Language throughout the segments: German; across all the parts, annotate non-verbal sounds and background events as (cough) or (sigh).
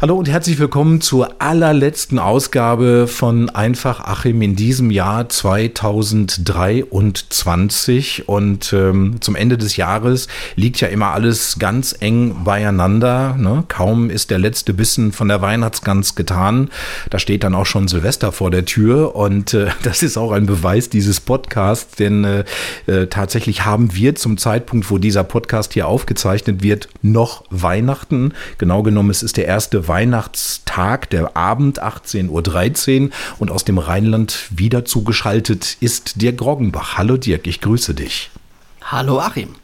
Hallo und herzlich willkommen zur allerletzten Ausgabe von Einfach Achim in diesem Jahr 2023. Und ähm, zum Ende des Jahres liegt ja immer alles ganz eng beieinander. Ne? Kaum ist der letzte Bissen von der Weihnachtsgans getan. Da steht dann auch schon Silvester vor der Tür. Und äh, (laughs) das ist auch ein Beweis dieses Podcasts, denn äh, äh, tatsächlich haben wir zum Zeitpunkt, wo dieser Podcast hier aufgezeichnet wird, noch Weihnachten. Genau genommen, es ist der erste Weihnachtstag, der Abend 18.13 Uhr und aus dem Rheinland wieder zugeschaltet ist Dirk Groggenbach. Hallo Dirk, ich grüße dich. Hallo Achim.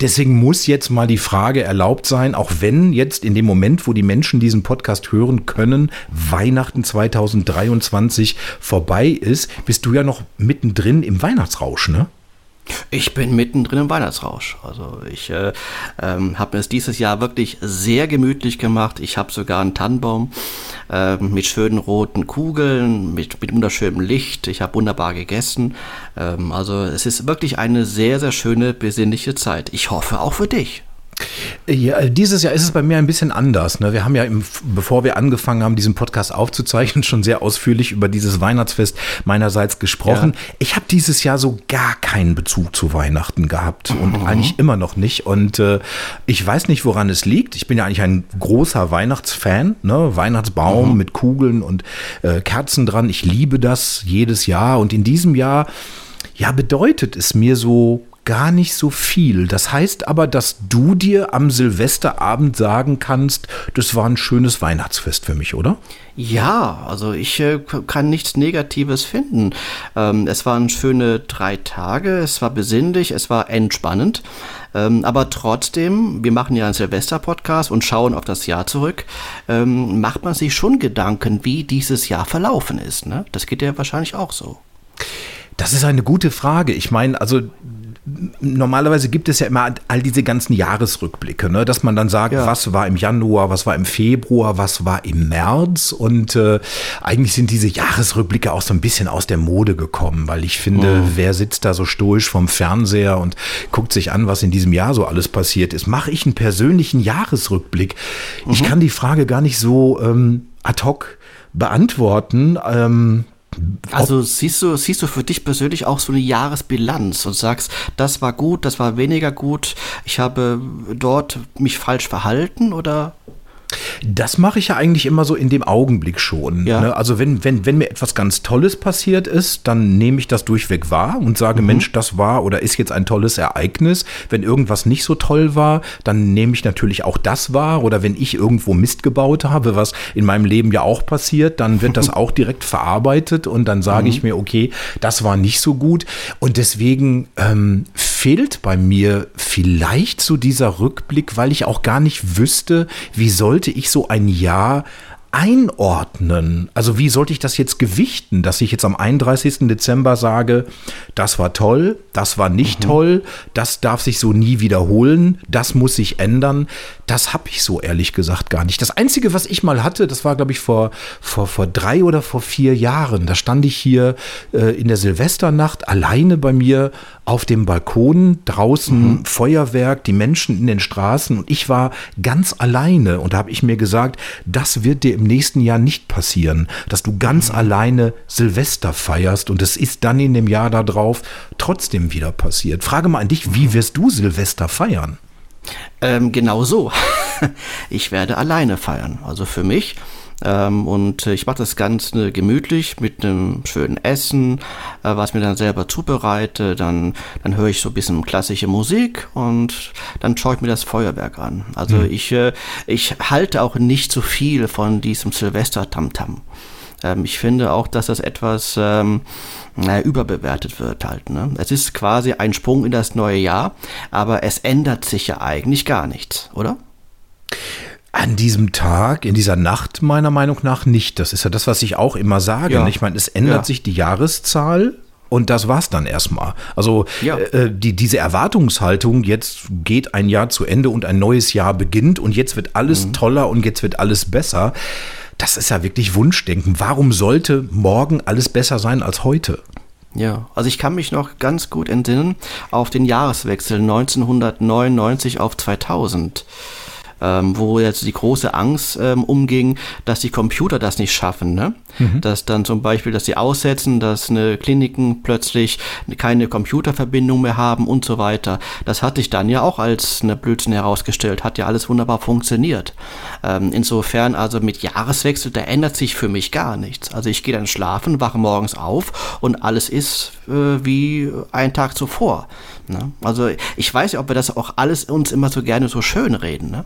Deswegen muss jetzt mal die Frage erlaubt sein, auch wenn jetzt in dem Moment, wo die Menschen diesen Podcast hören können, Weihnachten 2023 vorbei ist, bist du ja noch mittendrin im Weihnachtsrausch, ne? Ich bin mittendrin im Weihnachtsrausch. Also ich äh, ähm, habe mir es dieses Jahr wirklich sehr gemütlich gemacht. Ich habe sogar einen Tannenbaum äh, mit schönen roten Kugeln, mit, mit wunderschönem Licht. Ich habe wunderbar gegessen. Ähm, also es ist wirklich eine sehr, sehr schöne, besinnliche Zeit. Ich hoffe auch für dich. Ja, dieses Jahr ist es bei mir ein bisschen anders. Ne? Wir haben ja, im, bevor wir angefangen haben, diesen Podcast aufzuzeichnen, (laughs) schon sehr ausführlich über dieses Weihnachtsfest meinerseits gesprochen. Ja. Ich habe dieses Jahr so gar keinen Bezug zu Weihnachten gehabt und mhm. eigentlich immer noch nicht. Und äh, ich weiß nicht, woran es liegt. Ich bin ja eigentlich ein großer Weihnachtsfan. Ne? Weihnachtsbaum mhm. mit Kugeln und äh, Kerzen dran. Ich liebe das jedes Jahr. Und in diesem Jahr ja, bedeutet es mir so gar nicht so viel. Das heißt aber, dass du dir am Silvesterabend sagen kannst, das war ein schönes Weihnachtsfest für mich, oder? Ja, also ich äh, kann nichts Negatives finden. Ähm, es waren schöne drei Tage, es war besinnlich, es war entspannend. Ähm, aber trotzdem, wir machen ja einen Silvester-Podcast und schauen auf das Jahr zurück, ähm, macht man sich schon Gedanken, wie dieses Jahr verlaufen ist. Ne? Das geht ja wahrscheinlich auch so. Das ist eine gute Frage. Ich meine, also normalerweise gibt es ja immer all diese ganzen Jahresrückblicke, ne? dass man dann sagt, ja. was war im Januar, was war im Februar, was war im März und äh, eigentlich sind diese Jahresrückblicke auch so ein bisschen aus der Mode gekommen, weil ich finde, mhm. wer sitzt da so stoisch vom Fernseher und guckt sich an, was in diesem Jahr so alles passiert ist. Mache ich einen persönlichen Jahresrückblick? Mhm. Ich kann die Frage gar nicht so ähm, ad hoc beantworten. Ähm, also siehst du, siehst du für dich persönlich auch so eine Jahresbilanz und sagst, das war gut, das war weniger gut, ich habe dort mich falsch verhalten oder das mache ich ja eigentlich immer so in dem Augenblick schon. Ja. Ne? Also wenn, wenn, wenn mir etwas ganz Tolles passiert ist, dann nehme ich das durchweg wahr und sage, mhm. Mensch, das war oder ist jetzt ein tolles Ereignis. Wenn irgendwas nicht so toll war, dann nehme ich natürlich auch das wahr. Oder wenn ich irgendwo Mist gebaut habe, was in meinem Leben ja auch passiert, dann wird das (laughs) auch direkt verarbeitet und dann sage mhm. ich mir, okay, das war nicht so gut. Und deswegen ähm, fehlt bei mir vielleicht so dieser Rückblick, weil ich auch gar nicht wüsste, wie sollte ich so ein Jahr einordnen? Also wie sollte ich das jetzt gewichten, dass ich jetzt am 31. Dezember sage, das war toll, das war nicht mhm. toll, das darf sich so nie wiederholen, das muss sich ändern. Das habe ich so ehrlich gesagt gar nicht. Das Einzige, was ich mal hatte, das war, glaube ich, vor, vor, vor drei oder vor vier Jahren. Da stand ich hier äh, in der Silvesternacht alleine bei mir auf dem Balkon, draußen mhm. Feuerwerk, die Menschen in den Straßen und ich war ganz alleine und da habe ich mir gesagt, das wird dir im nächsten Jahr nicht passieren, dass du ganz mhm. alleine Silvester feierst und es ist dann in dem Jahr darauf trotzdem wieder passiert. Frage mal an dich, wie wirst du Silvester feiern? Ähm, genau so. (laughs) ich werde alleine feiern. Also für mich ähm, und ich mache das Ganze gemütlich mit einem schönen Essen, äh, was mir dann selber zubereite. Dann, dann höre ich so ein bisschen klassische Musik und dann schaue ich mir das Feuerwerk an. Also mhm. ich, äh, ich halte auch nicht so viel von diesem Silvester-Tamtam. Ähm, ich finde auch, dass das etwas ähm, naja, überbewertet wird halt. Ne? Es ist quasi ein Sprung in das neue Jahr, aber es ändert sich ja eigentlich gar nichts, oder? An diesem Tag, in dieser Nacht meiner Meinung nach nicht. Das ist ja das, was ich auch immer sage. Ja. Ich meine, es ändert ja. sich die Jahreszahl, und das war's dann erstmal. Also ja. äh, die, diese Erwartungshaltung, jetzt geht ein Jahr zu Ende und ein neues Jahr beginnt und jetzt wird alles mhm. toller und jetzt wird alles besser. Das ist ja wirklich Wunschdenken. Warum sollte morgen alles besser sein als heute? Ja, also ich kann mich noch ganz gut entsinnen auf den Jahreswechsel 1999 auf 2000. ähm, wo jetzt die große Angst ähm, umging, dass die Computer das nicht schaffen. Ne? Mhm. Dass dann zum Beispiel, dass sie aussetzen, dass eine Kliniken plötzlich keine Computerverbindung mehr haben und so weiter. Das hat sich dann ja auch als eine Blödsinn herausgestellt, hat ja alles wunderbar funktioniert. Ähm, insofern also mit Jahreswechsel, da ändert sich für mich gar nichts. Also ich gehe dann schlafen, wache morgens auf und alles ist äh, wie ein Tag zuvor. Ne? Also ich weiß ja, ob wir das auch alles uns immer so gerne so schön reden. Ne?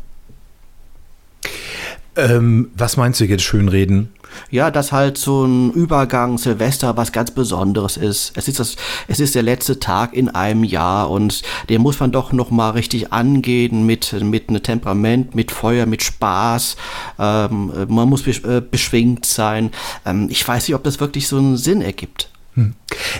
Ähm, was meinst du jetzt schönreden? Ja, dass halt so ein Übergang Silvester was ganz Besonderes ist. Es ist das, es ist der letzte Tag in einem Jahr und den muss man doch noch mal richtig angehen mit mit einem Temperament, mit Feuer, mit Spaß. Ähm, man muss äh, beschwingt sein. Ähm, ich weiß nicht, ob das wirklich so einen Sinn ergibt. Hm.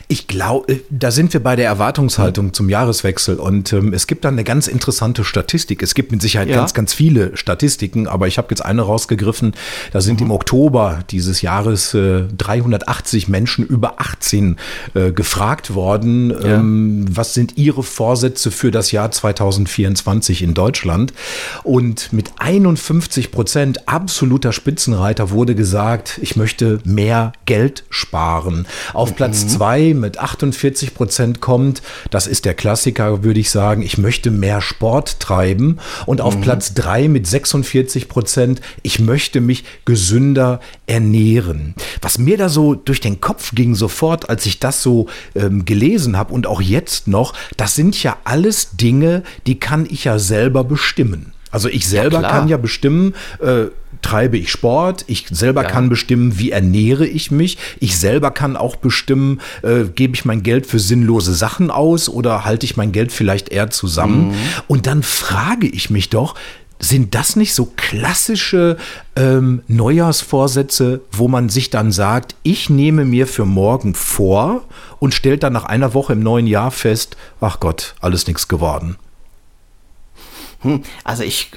Ich glaube, äh, da sind wir bei der Erwartungshaltung zum Jahreswechsel und ähm, es gibt dann eine ganz interessante Statistik. Es gibt mit Sicherheit ja. ganz, ganz viele Statistiken, aber ich habe jetzt eine rausgegriffen. Da sind mhm. im Oktober dieses Jahres äh, 380 Menschen über 18 äh, gefragt worden. Ja. Ähm, was sind ihre Vorsätze für das Jahr 2024 in Deutschland? Und mit 51 Prozent absoluter Spitzenreiter wurde gesagt, ich möchte mehr Geld sparen. Auf Platz Platz 2 mhm. mit 48 Prozent kommt, das ist der Klassiker, würde ich sagen, ich möchte mehr Sport treiben. Und auf mhm. Platz 3 mit 46 Prozent, ich möchte mich gesünder ernähren. Was mir da so durch den Kopf ging sofort, als ich das so ähm, gelesen habe und auch jetzt noch, das sind ja alles Dinge, die kann ich ja selber bestimmen. Also ich selber ja, kann ja bestimmen, äh, treibe ich Sport, ich selber ja. kann bestimmen, wie ernähre ich mich, ich selber kann auch bestimmen, äh, gebe ich mein Geld für sinnlose Sachen aus oder halte ich mein Geld vielleicht eher zusammen. Mhm. Und dann frage ich mich doch, sind das nicht so klassische ähm, Neujahrsvorsätze, wo man sich dann sagt, ich nehme mir für morgen vor und stellt dann nach einer Woche im neuen Jahr fest, ach Gott, alles nichts geworden. Hm, also ich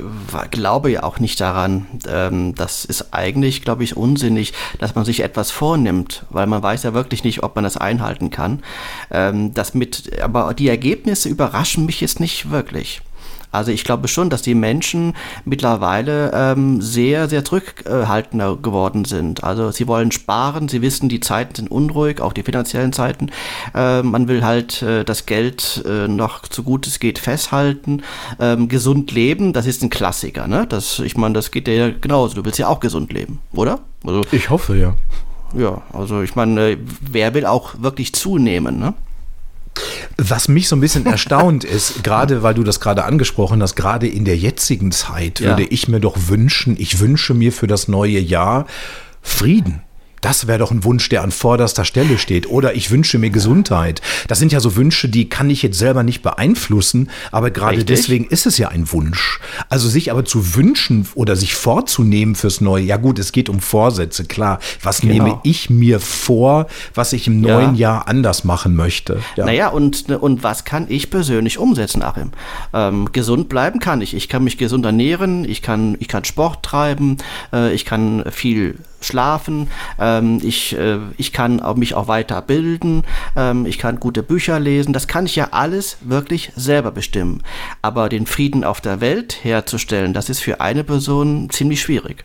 glaube ja auch nicht daran. Ähm, das ist eigentlich, glaube ich, unsinnig, dass man sich etwas vornimmt, weil man weiß ja wirklich nicht, ob man das einhalten kann. Ähm, das mit, aber die Ergebnisse überraschen mich jetzt nicht wirklich. Also ich glaube schon, dass die Menschen mittlerweile ähm, sehr, sehr zurückhaltender geworden sind. Also sie wollen sparen, sie wissen, die Zeiten sind unruhig, auch die finanziellen Zeiten. Äh, man will halt äh, das Geld äh, noch so gut es geht festhalten. Ähm, gesund leben, das ist ein Klassiker. Ne? Das, ich meine, das geht dir ja genauso. Du willst ja auch gesund leben, oder? Also, ich hoffe, ja. Ja, also ich meine, wer will auch wirklich zunehmen, ne? Was mich so ein bisschen erstaunt ist, (laughs) gerade weil du das gerade angesprochen hast, gerade in der jetzigen Zeit ja. würde ich mir doch wünschen, ich wünsche mir für das neue Jahr Frieden. Das wäre doch ein Wunsch, der an vorderster Stelle steht. Oder ich wünsche mir Gesundheit. Das sind ja so Wünsche, die kann ich jetzt selber nicht beeinflussen, aber gerade deswegen ist es ja ein Wunsch. Also sich aber zu wünschen oder sich vorzunehmen fürs Neue, ja gut, es geht um Vorsätze, klar. Was genau. nehme ich mir vor, was ich im neuen ja. Jahr anders machen möchte? Ja. Naja, und, und was kann ich persönlich umsetzen, Achim? Ähm, gesund bleiben kann ich. Ich kann mich gesund ernähren, ich kann, ich kann Sport treiben, äh, ich kann viel schlafen, ähm, ich, äh, ich kann mich auch weiterbilden, ähm, ich kann gute Bücher lesen, das kann ich ja alles wirklich selber bestimmen. Aber den Frieden auf der Welt herzustellen, das ist für eine Person ziemlich schwierig.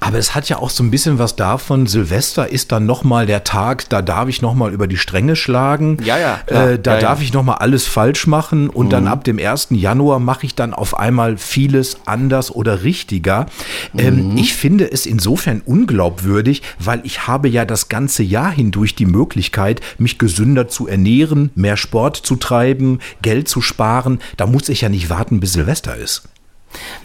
Aber es hat ja auch so ein bisschen was davon. Silvester ist dann nochmal der Tag, da darf ich nochmal über die Stränge schlagen. Ja, ja. Äh, da ja, darf ja. ich nochmal alles falsch machen und mhm. dann ab dem 1. Januar mache ich dann auf einmal vieles anders oder richtiger. Ähm, mhm. Ich finde es insofern unglaubwürdig, weil ich habe ja das ganze Jahr hindurch die Möglichkeit, mich gesünder zu ernähren, mehr Sport zu treiben, Geld zu sparen. Da muss ich ja nicht warten, bis Silvester ist.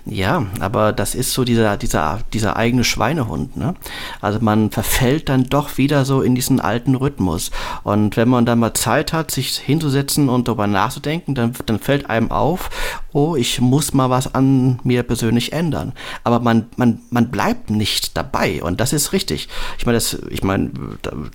Ja, aber das ist so dieser, dieser, dieser eigene Schweinehund. Ne? Also man verfällt dann doch wieder so in diesen alten Rhythmus. Und wenn man dann mal Zeit hat, sich hinzusetzen und darüber nachzudenken, dann, dann fällt einem auf, oh, ich muss mal was an mir persönlich ändern. Aber man, man, man bleibt nicht dabei und das ist richtig. Ich meine, das, ich meine,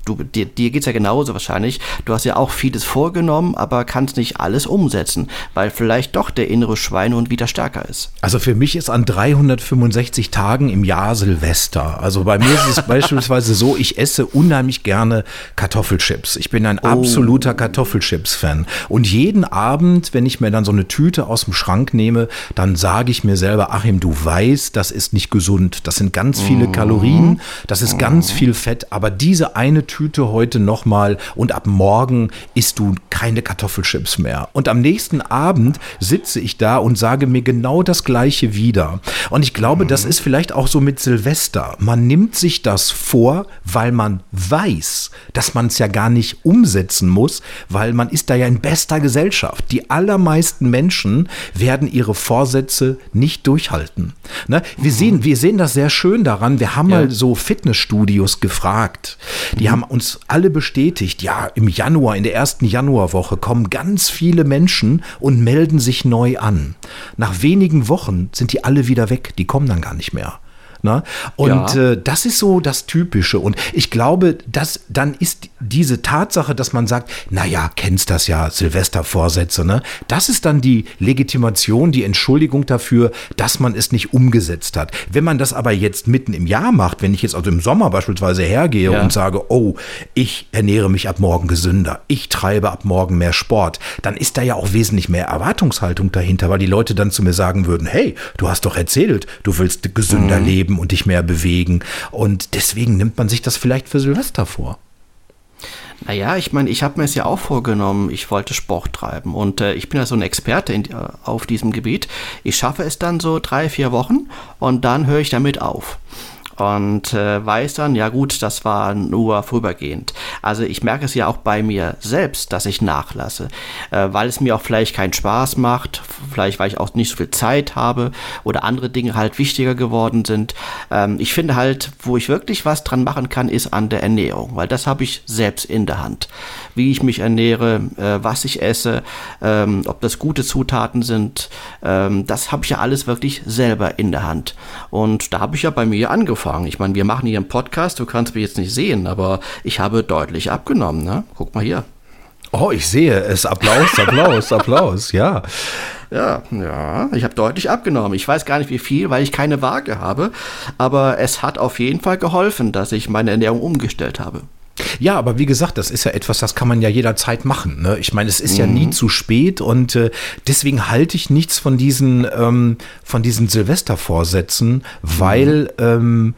du, dir, dir geht's ja genauso wahrscheinlich. Du hast ja auch vieles vorgenommen, aber kannst nicht alles umsetzen, weil vielleicht doch der innere Schweinehund wieder stärker ist. Also für mich ist an 365 Tagen im Jahr Silvester. Also bei mir ist es (laughs) beispielsweise so, ich esse unheimlich gerne Kartoffelchips. Ich bin ein oh. absoluter Kartoffelchips-Fan. Und jeden Abend, wenn ich mir dann so eine Tüte aus dem Schrank Schrank nehme, dann sage ich mir selber, Achim, du weißt, das ist nicht gesund. Das sind ganz viele mhm. Kalorien, das ist ganz mhm. viel Fett, aber diese eine Tüte heute nochmal und ab morgen isst du keine Kartoffelchips mehr. Und am nächsten Abend sitze ich da und sage mir genau das Gleiche wieder. Und ich glaube, mhm. das ist vielleicht auch so mit Silvester. Man nimmt sich das vor, weil man weiß, dass man es ja gar nicht umsetzen muss, weil man ist da ja in bester Gesellschaft. Die allermeisten Menschen werden ihre Vorsätze nicht durchhalten. Ne? Wir, mhm. sehen, wir sehen das sehr schön daran. Wir haben ja. mal so Fitnessstudios gefragt. Die mhm. haben uns alle bestätigt, ja, im Januar, in der ersten Januarwoche kommen ganz viele Menschen und melden sich neu an. Nach wenigen Wochen sind die alle wieder weg. Die kommen dann gar nicht mehr. Ne? Und ja. äh, das ist so das Typische. Und ich glaube, dass dann ist diese Tatsache, dass man sagt, naja, kennst das ja, Silvestervorsätze, ne? Das ist dann die Legitimation, die Entschuldigung dafür, dass man es nicht umgesetzt hat. Wenn man das aber jetzt mitten im Jahr macht, wenn ich jetzt also im Sommer beispielsweise hergehe ja. und sage, oh, ich ernähre mich ab morgen gesünder, ich treibe ab morgen mehr Sport, dann ist da ja auch wesentlich mehr Erwartungshaltung dahinter, weil die Leute dann zu mir sagen würden, hey, du hast doch erzählt, du willst gesünder mhm. leben und dich mehr bewegen. Und deswegen nimmt man sich das vielleicht für Silvester vor. Naja, ich meine, ich habe mir es ja auch vorgenommen, ich wollte Sport treiben und äh, ich bin ja so ein Experte in, äh, auf diesem Gebiet. Ich schaffe es dann so drei, vier Wochen und dann höre ich damit auf und äh, weiß dann, ja gut, das war nur vorübergehend. Also ich merke es ja auch bei mir selbst, dass ich nachlasse, äh, weil es mir auch vielleicht keinen Spaß macht, vielleicht weil ich auch nicht so viel Zeit habe oder andere Dinge halt wichtiger geworden sind. Ähm, ich finde halt, wo ich wirklich was dran machen kann, ist an der Ernährung, weil das habe ich selbst in der Hand. Wie ich mich ernähre, äh, was ich esse, ähm, ob das gute Zutaten sind, ähm, das habe ich ja alles wirklich selber in der Hand. Und da habe ich ja bei mir angefangen angefangen. Ich meine, wir machen hier einen Podcast, du kannst mich jetzt nicht sehen, aber ich habe deutlich abgenommen. Ne? Guck mal hier. Oh, ich sehe es. Applaus, Applaus, (laughs) Applaus, ja. Ja, ja, ich habe deutlich abgenommen. Ich weiß gar nicht wie viel, weil ich keine Waage habe, aber es hat auf jeden Fall geholfen, dass ich meine Ernährung umgestellt habe. Ja, aber wie gesagt, das ist ja etwas, das kann man ja jederzeit machen. Ne? Ich meine, es ist mhm. ja nie mhm. zu spät und äh, deswegen halte ich nichts von diesen, ähm, von diesen Silvestervorsätzen, weil, mhm. ähm,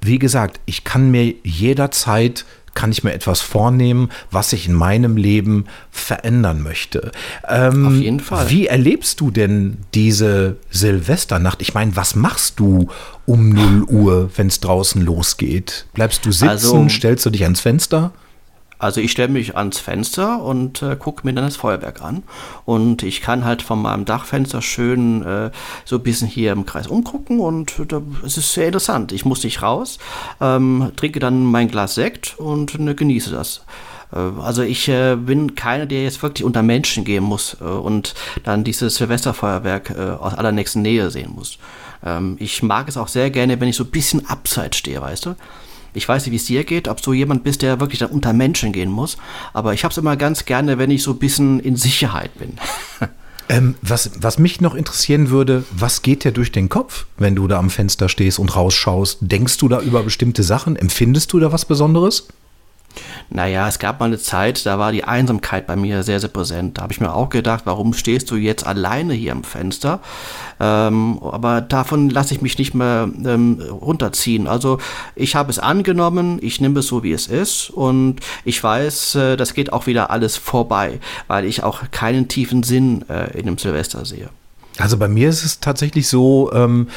wie gesagt, ich kann mir jederzeit kann ich mir etwas vornehmen, was ich in meinem Leben verändern möchte. Ähm, Auf jeden Fall. Wie erlebst du denn diese Silvesternacht? Ich meine, was machst du um 0 Uhr, wenn es draußen losgeht? Bleibst du sitzen? Also, stellst du dich ans Fenster? Also ich stelle mich ans Fenster und äh, gucke mir dann das Feuerwerk an. Und ich kann halt von meinem Dachfenster schön äh, so ein bisschen hier im Kreis umgucken und äh, es ist sehr interessant. Ich muss nicht raus, ähm, trinke dann mein Glas Sekt und ne, genieße das. Äh, also ich äh, bin keiner, der jetzt wirklich unter Menschen gehen muss äh, und dann dieses Silvesterfeuerwerk aus allernächsten Nähe sehen muss. Ähm, ich mag es auch sehr gerne, wenn ich so ein bisschen abseits stehe, weißt du? Ich weiß nicht, wie es dir geht, ob du jemand bist, der wirklich dann unter Menschen gehen muss, aber ich habe es immer ganz gerne, wenn ich so ein bisschen in Sicherheit bin. (laughs) Ähm, was, was mich noch interessieren würde, was geht dir durch den Kopf, wenn du da am Fenster stehst und rausschaust? Denkst du da über bestimmte Sachen? Empfindest du da was Besonderes? Naja, es gab mal eine Zeit, da war die Einsamkeit bei mir sehr, sehr präsent. Da habe ich mir auch gedacht, warum stehst du jetzt alleine hier am Fenster? Ähm, aber davon lasse ich mich nicht mehr ähm, runterziehen. Also ich habe es angenommen, ich nehme es so, wie es ist und ich weiß, äh, das geht auch wieder alles vorbei, weil ich auch keinen tiefen Sinn äh, in dem Silvester sehe. Also bei mir ist es tatsächlich so, ähm,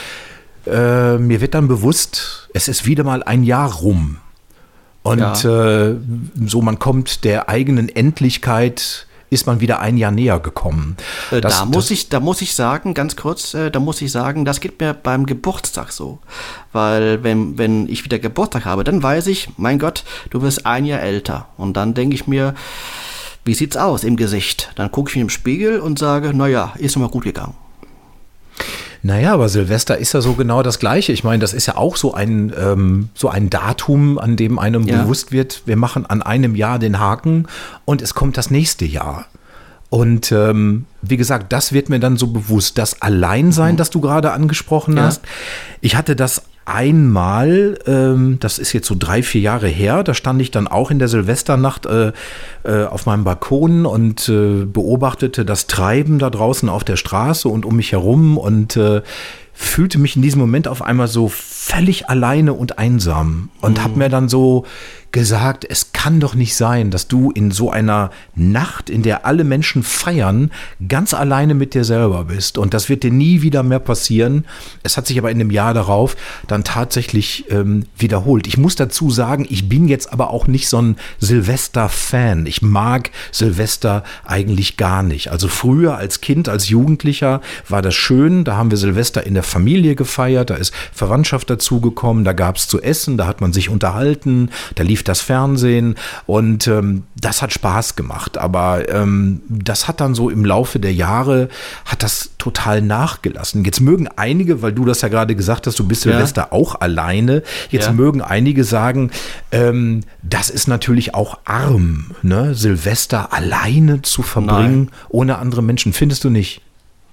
äh, mir wird dann bewusst, es ist wieder mal ein Jahr rum. Und ja. äh, so, man kommt der eigenen Endlichkeit ist man wieder ein Jahr näher gekommen. Äh, das, da muss ich, da muss ich sagen, ganz kurz, äh, da muss ich sagen, das geht mir beim Geburtstag so, weil wenn wenn ich wieder Geburtstag habe, dann weiß ich, mein Gott, du wirst ein Jahr älter und dann denke ich mir, wie sieht's aus im Gesicht? Dann gucke ich mir im Spiegel und sage, naja, ist mal gut gegangen. Naja, aber Silvester ist ja so genau das Gleiche. Ich meine, das ist ja auch so ein, ähm, so ein Datum, an dem einem ja. bewusst wird, wir machen an einem Jahr den Haken und es kommt das nächste Jahr. Und ähm, wie gesagt, das wird mir dann so bewusst. Das Alleinsein, mhm. das du gerade angesprochen ja. hast. Ich hatte das einmal, ähm, das ist jetzt so drei, vier Jahre her, da stand ich dann auch in der Silvesternacht äh, äh, auf meinem Balkon und äh, beobachtete das Treiben da draußen auf der Straße und um mich herum und äh, fühlte mich in diesem Moment auf einmal so völlig alleine und einsam und mhm. habe mir dann so gesagt, es kann doch nicht sein, dass du in so einer Nacht, in der alle Menschen feiern, ganz alleine mit dir selber bist. Und das wird dir nie wieder mehr passieren. Es hat sich aber in dem Jahr darauf dann tatsächlich ähm, wiederholt. Ich muss dazu sagen, ich bin jetzt aber auch nicht so ein Silvester-Fan. Ich mag Silvester eigentlich gar nicht. Also früher als Kind, als Jugendlicher war das schön. Da haben wir Silvester in der Familie gefeiert. Da ist Verwandtschaft dazugekommen. Da gab es zu essen. Da hat man sich unterhalten. Da lief das Fernsehen und ähm, das hat Spaß gemacht. Aber ähm, das hat dann so im Laufe der Jahre, hat das total nachgelassen. Jetzt mögen einige, weil du das ja gerade gesagt hast, du bist Silvester ja. auch alleine, jetzt ja. mögen einige sagen, ähm, das ist natürlich auch arm, ne? Silvester alleine zu verbringen, Nein. ohne andere Menschen. Findest du nicht?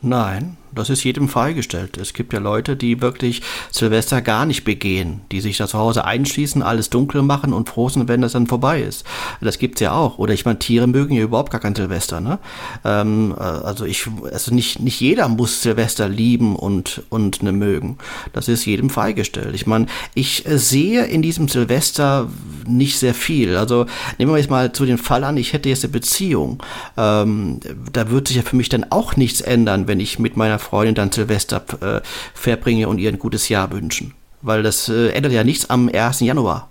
Nein, das ist jedem freigestellt. Es gibt ja Leute, die wirklich Silvester gar nicht begehen, die sich da zu Hause einschließen, alles dunkel machen und froh sind, wenn das dann vorbei ist. Das gibt's ja auch. Oder ich meine, Tiere mögen ja überhaupt gar kein Silvester. Ne? Ähm, äh, also ich, also nicht, nicht jeder muss Silvester lieben und, und ne mögen. Das ist jedem freigestellt. Ich meine, ich sehe in diesem Silvester nicht sehr viel. Also nehmen wir jetzt mal zu den Fall an, ich hätte jetzt eine Beziehung. Ähm, da wird sich ja für mich dann auch nichts ändern, wenn ich mit meiner Freundin dann Silvester äh, verbringe und ihr ein gutes Jahr wünschen. Weil das äh, ändert ja nichts am 1. Januar.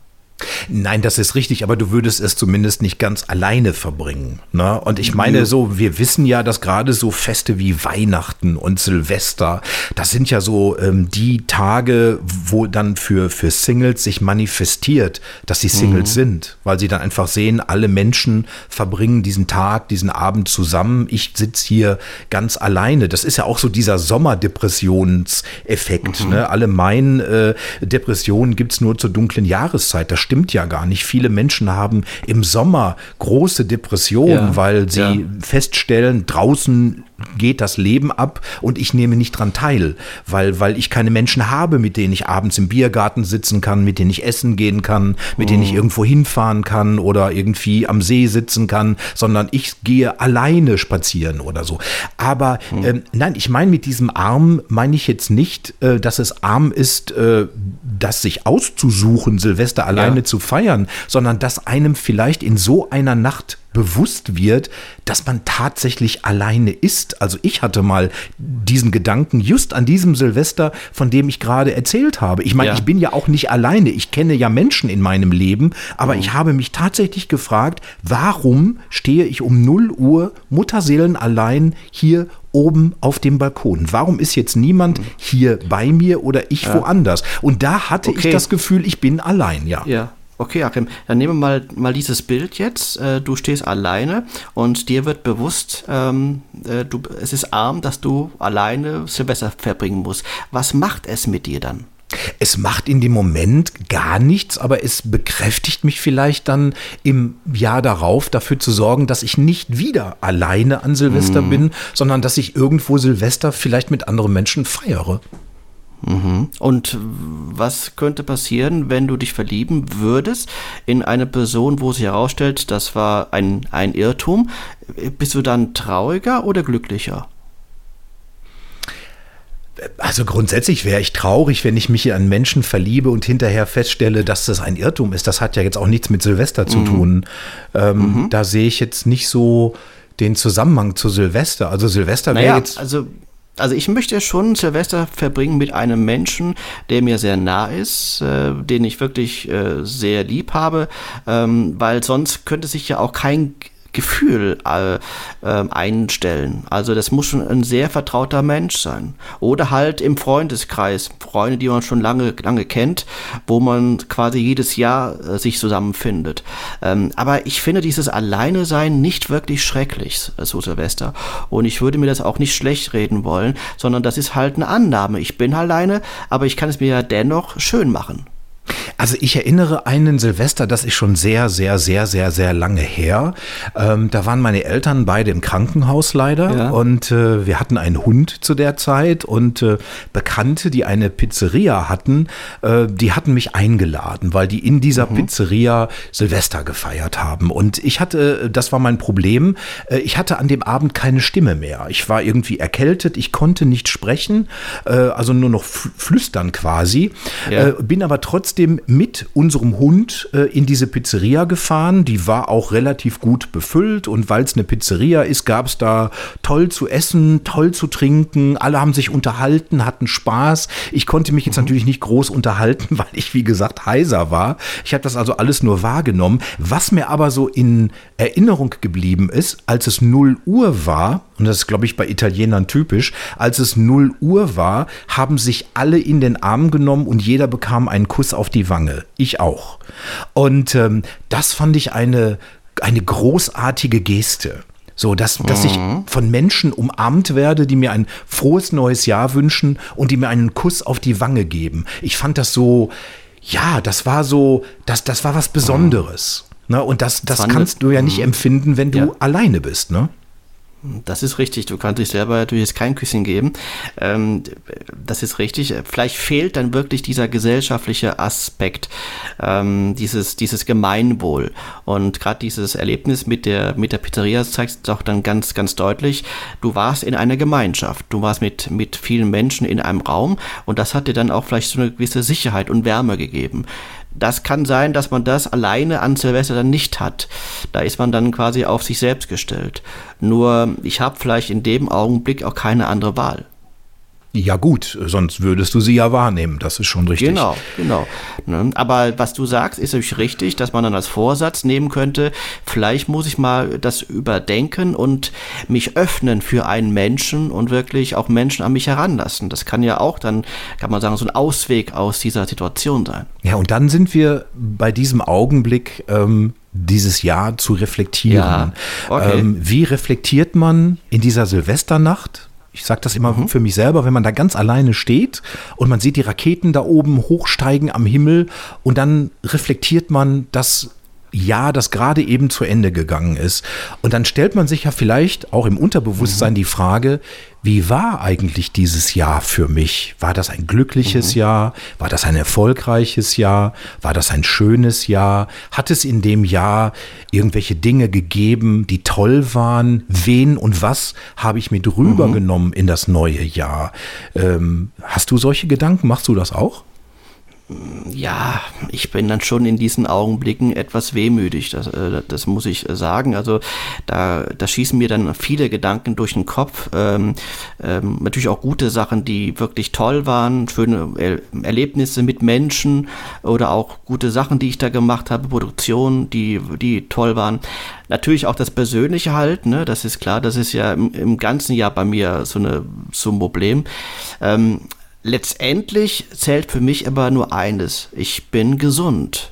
Nein, das ist richtig, aber du würdest es zumindest nicht ganz alleine verbringen. Ne? Und ich meine so, wir wissen ja, dass gerade so Feste wie Weihnachten und Silvester, das sind ja so ähm, die Tage, wo dann für, für Singles sich manifestiert, dass sie Singles mhm. sind, weil sie dann einfach sehen, alle Menschen verbringen diesen Tag, diesen Abend zusammen. Ich sitze hier ganz alleine. Das ist ja auch so dieser Sommerdepressionseffekt. Mhm. Ne? Alle meinen, äh, Depressionen gibt's nur zur dunklen Jahreszeit. Das stimmt ja gar nicht. Viele Menschen haben im Sommer große Depressionen, ja, weil sie ja. feststellen, draußen geht das Leben ab und ich nehme nicht dran teil, weil, weil ich keine Menschen habe, mit denen ich abends im Biergarten sitzen kann, mit denen ich essen gehen kann, mit denen ich mhm. irgendwo hinfahren kann oder irgendwie am See sitzen kann, sondern ich gehe alleine spazieren oder so. Aber mhm. ähm, nein, ich meine mit diesem Arm meine ich jetzt nicht, äh, dass es arm ist, äh, das sich auszusuchen, Silvester alleine ja. zu feiern, sondern dass einem vielleicht in so einer Nacht bewusst wird, dass man tatsächlich alleine ist. Also ich hatte mal diesen Gedanken just an diesem Silvester, von dem ich gerade erzählt habe. Ich meine, ja. ich bin ja auch nicht alleine. Ich kenne ja Menschen in meinem Leben, aber mhm. ich habe mich tatsächlich gefragt, warum stehe ich um 0 Uhr Mutterseelen allein hier oben auf dem Balkon? Warum ist jetzt niemand mhm. hier bei mir oder ich ja. woanders? Und da hatte okay. ich das Gefühl, ich bin allein, ja. Ja. Okay, Achim, dann nehmen wir mal, mal dieses Bild jetzt. Äh, du stehst alleine und dir wird bewusst, ähm, äh, du, es ist arm, dass du alleine Silvester verbringen musst. Was macht es mit dir dann? Es macht in dem Moment gar nichts, aber es bekräftigt mich vielleicht dann im Jahr darauf dafür zu sorgen, dass ich nicht wieder alleine an Silvester mm. bin, sondern dass ich irgendwo Silvester vielleicht mit anderen Menschen feiere. Mhm. Und was könnte passieren, wenn du dich verlieben würdest in eine Person, wo sich herausstellt, das war ein, ein Irrtum? Bist du dann trauriger oder glücklicher? Also grundsätzlich wäre ich traurig, wenn ich mich an Menschen verliebe und hinterher feststelle, dass das ein Irrtum ist. Das hat ja jetzt auch nichts mit Silvester zu mhm. tun. Ähm, mhm. Da sehe ich jetzt nicht so den Zusammenhang zu Silvester. Also Silvester wäre naja, jetzt. Also also ich möchte schon Silvester verbringen mit einem Menschen, der mir sehr nah ist, äh, den ich wirklich äh, sehr lieb habe, ähm, weil sonst könnte sich ja auch kein Gefühl äh, äh, einstellen. Also das muss schon ein sehr vertrauter Mensch sein. Oder halt im Freundeskreis, Freunde, die man schon lange, lange kennt, wo man quasi jedes Jahr äh, sich zusammenfindet. Ähm, aber ich finde dieses Alleine sein nicht wirklich schrecklich, äh, so Silvester. Und ich würde mir das auch nicht schlecht reden wollen, sondern das ist halt eine Annahme. Ich bin alleine, aber ich kann es mir ja dennoch schön machen. Also ich erinnere einen Silvester, das ist schon sehr, sehr, sehr, sehr, sehr lange her. Ähm, da waren meine Eltern beide im Krankenhaus leider ja. und äh, wir hatten einen Hund zu der Zeit und äh, Bekannte, die eine Pizzeria hatten, äh, die hatten mich eingeladen, weil die in dieser mhm. Pizzeria Silvester gefeiert haben. Und ich hatte, das war mein Problem, äh, ich hatte an dem Abend keine Stimme mehr. Ich war irgendwie erkältet, ich konnte nicht sprechen, äh, also nur noch flüstern quasi, ja. Äh, bin aber trotzdem mit unserem Hund äh, in diese Pizzeria gefahren. Die war auch relativ gut befüllt und weil es eine Pizzeria ist, gab es da toll zu essen, toll zu trinken. Alle haben sich unterhalten, hatten Spaß. Ich konnte mich jetzt mhm. natürlich nicht groß unterhalten, (laughs) weil ich, wie gesagt, heiser war. Ich habe das also alles nur wahrgenommen. Was mir aber so in Erinnerung geblieben ist, als es 0 Uhr war, und das ist, glaube ich, bei Italienern typisch, als es 0 Uhr war, haben sich alle in den Arm genommen und jeder bekam einen Kuss auf die Wange. Ich auch. Und ähm, das fand ich eine, eine großartige Geste. So, dass, dass ich mhm. von Menschen umarmt werde, die mir ein frohes neues Jahr wünschen und die mir einen Kuss auf die Wange geben. Ich fand das so, ja, das war so, das, das war was Besonderes. Mhm. Ne? Und das, das kannst du ja nicht mhm. empfinden, wenn du ja. alleine bist, ne? Das ist richtig. Du kannst dich selber natürlich jetzt kein Küsschen geben. Ähm, das ist richtig. Vielleicht fehlt dann wirklich dieser gesellschaftliche Aspekt, ähm, dieses, dieses Gemeinwohl. Und gerade dieses Erlebnis mit der, mit der Pizzeria zeigt doch dann ganz, ganz deutlich, du warst in einer Gemeinschaft. Du warst mit, mit vielen Menschen in einem Raum und das hat dir dann auch vielleicht so eine gewisse Sicherheit und Wärme gegeben. Das kann sein, dass man das alleine an Silvester dann nicht hat. Da ist man dann quasi auf sich selbst gestellt. Nur ich habe vielleicht in dem Augenblick auch keine andere Wahl. Ja gut, sonst würdest du sie ja wahrnehmen, das ist schon richtig. Genau, genau. Ne? Aber was du sagst, ist natürlich richtig, dass man dann als Vorsatz nehmen könnte, vielleicht muss ich mal das überdenken und mich öffnen für einen Menschen und wirklich auch Menschen an mich heranlassen. Das kann ja auch dann, kann man sagen, so ein Ausweg aus dieser Situation sein. Ja, und dann sind wir bei diesem Augenblick ähm, dieses Jahr zu reflektieren. Ja, okay. ähm, wie reflektiert man in dieser Silvesternacht? Ich sage das immer mhm. für mich selber, wenn man da ganz alleine steht und man sieht die Raketen da oben hochsteigen am Himmel und dann reflektiert man das Jahr, das gerade eben zu Ende gegangen ist. Und dann stellt man sich ja vielleicht auch im Unterbewusstsein mhm. die Frage, wie war eigentlich dieses Jahr für mich? War das ein glückliches mhm. Jahr? War das ein erfolgreiches Jahr? War das ein schönes Jahr? Hat es in dem Jahr irgendwelche Dinge gegeben, die toll waren? Wen und was habe ich mit rübergenommen mhm. in das neue Jahr? Ähm, hast du solche Gedanken? Machst du das auch? Ja, ich bin dann schon in diesen Augenblicken etwas wehmütig, das, äh, das muss ich sagen. Also da, da schießen mir dann viele Gedanken durch den Kopf. Ähm, ähm, natürlich auch gute Sachen, die wirklich toll waren, schöne er Erlebnisse mit Menschen oder auch gute Sachen, die ich da gemacht habe, Produktionen, die, die toll waren. Natürlich auch das Persönliche halt, ne? das ist klar, das ist ja im, im ganzen Jahr bei mir so, eine, so ein Problem. Ähm, letztendlich zählt für mich aber nur eines. Ich bin gesund.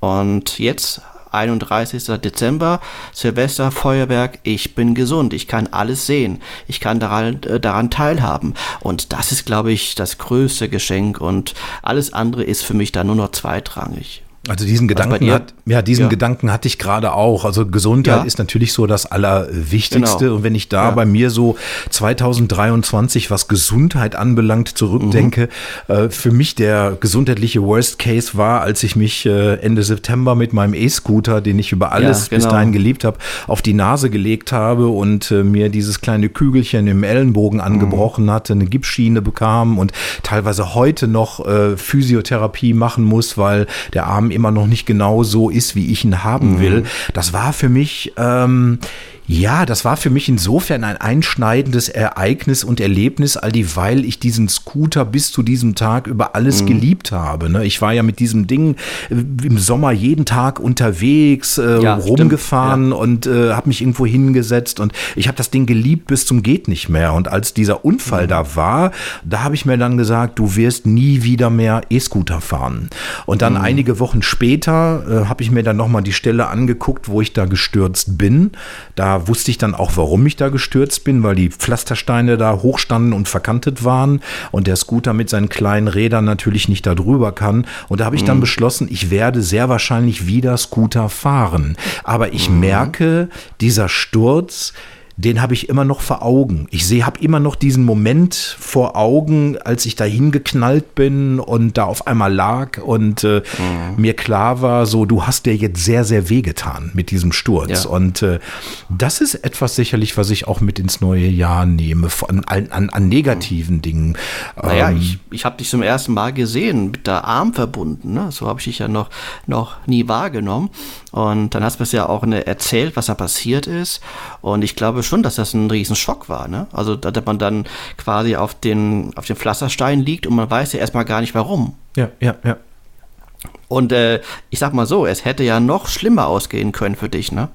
Und jetzt 31. Dezember, Silvester, Feuerwerk, ich bin gesund, ich kann alles sehen, ich kann daran, äh, daran teilhaben. Und das ist, glaube ich, das größte Geschenk und alles andere ist für mich da nur noch zweitrangig. Also diesen Gedanken hat, ja, diesen ja. Gedanken hatte ich gerade auch. Also Gesundheit ja. ist natürlich so das Allerwichtigste. Genau. Und wenn ich da ja. bei mir so 2023, was Gesundheit anbelangt, zurückdenke, mhm. äh, für mich der gesundheitliche Worst Case war, als ich mich äh, Ende September mit meinem E-Scooter, den ich über alles genau. bis dahin geliebt habe, auf die Nase gelegt habe und äh, mir dieses kleine Kügelchen im Ellenbogen mhm. angebrochen mhm. hatte, eine Gipsschiene bekam und teilweise heute noch äh, Physiotherapie machen muss, weil der Arm immer noch nicht genau so ist, wie ich ihn haben mhm. will. Das war für mich ähm, ja, das war für mich insofern ein einschneidendes Ereignis und Erlebnis, all dieweil ich diesen Scooter bis zu diesem Tag über alles mhm. geliebt habe. Ne? Ich war ja mit diesem Ding äh, im Sommer jeden Tag unterwegs, äh, ja, rumgefahren ja. und äh, habe mich irgendwo hingesetzt und ich habe das Ding geliebt bis zum geht nicht mehr. Und als dieser Unfall mhm. da war, da habe ich mir dann gesagt, du wirst nie wieder mehr E-Scooter fahren. Und dann mhm. einige Wochen später äh, habe ich mir dann nochmal die Stelle angeguckt, wo ich da gestürzt bin. Da da wusste ich dann auch, warum ich da gestürzt bin, weil die Pflastersteine da hochstanden und verkantet waren und der Scooter mit seinen kleinen Rädern natürlich nicht da drüber kann. Und da habe ich dann mhm. beschlossen, ich werde sehr wahrscheinlich wieder Scooter fahren. Aber ich mhm. merke, dieser Sturz, den habe ich immer noch vor Augen. Ich sehe, habe immer noch diesen Moment vor Augen, als ich da hingeknallt bin und da auf einmal lag und äh, mhm. mir klar war, so, du hast dir jetzt sehr, sehr wehgetan mit diesem Sturz. Ja. Und äh, das ist etwas sicherlich, was ich auch mit ins neue Jahr nehme, an, an, an negativen mhm. Dingen. Naja, ähm, ich, ich habe dich zum ersten Mal gesehen, mit der Arm verbunden. Ne? So habe ich dich ja noch, noch nie wahrgenommen. Und dann hast du es ja auch ne, erzählt, was da passiert ist. Und ich glaube schon, dass das ein Riesenschock war. Ne? Also, dass man dann quasi auf den, auf den Pflasterstein liegt und man weiß ja erstmal gar nicht warum. Ja, ja, ja. Und äh, ich sag mal so, es hätte ja noch schlimmer ausgehen können für dich, ne?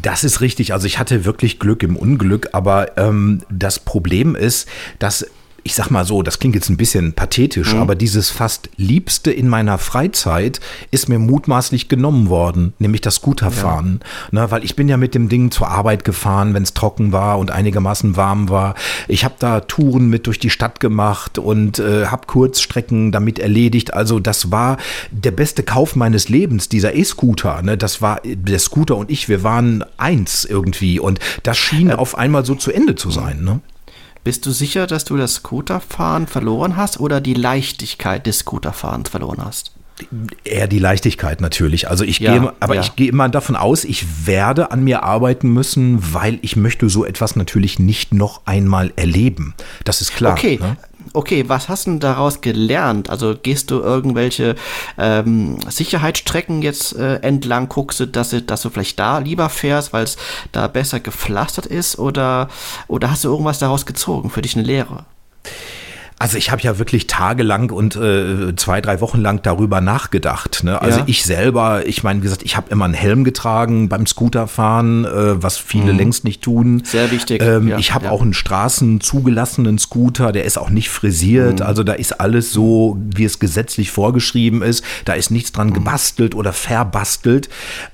Das ist richtig. Also ich hatte wirklich Glück im Unglück, aber ähm, das Problem ist, dass ich sag mal so, das klingt jetzt ein bisschen pathetisch, mhm. aber dieses fast Liebste in meiner Freizeit ist mir mutmaßlich genommen worden, nämlich das Scooterfahren. Ja. Ne, weil ich bin ja mit dem Ding zur Arbeit gefahren, wenn es trocken war und einigermaßen warm war. Ich habe da Touren mit durch die Stadt gemacht und äh, habe Kurzstrecken damit erledigt. Also das war der beste Kauf meines Lebens, dieser E-Scooter. Ne? Das war der Scooter und ich, wir waren eins irgendwie und das schien äh, auf einmal so zu Ende zu sein. Ne? Bist du sicher, dass du das Scooterfahren verloren hast oder die Leichtigkeit des Scooterfahrens verloren hast? Eher die Leichtigkeit natürlich. Also ich ja, gehe, aber ja. ich gehe immer davon aus, ich werde an mir arbeiten müssen, weil ich möchte so etwas natürlich nicht noch einmal erleben. Das ist klar. Okay, ne? Okay, was hast du daraus gelernt? Also gehst du irgendwelche ähm, Sicherheitsstrecken jetzt äh, entlang, guckst du, dass du, dass du vielleicht da lieber fährst, weil es da besser gepflastert ist oder, oder hast du irgendwas daraus gezogen für dich eine Lehre? Also ich habe ja wirklich tagelang und äh, zwei, drei Wochen lang darüber nachgedacht. Ne? Also ja. ich selber, ich meine, wie gesagt, ich habe immer einen Helm getragen beim Scooterfahren, äh, was viele mhm. längst nicht tun. Sehr wichtig. Ähm, ja, ich habe ja. auch einen straßenzugelassenen Scooter, der ist auch nicht frisiert. Mhm. Also da ist alles so, wie es gesetzlich vorgeschrieben ist. Da ist nichts dran mhm. gebastelt oder verbastelt.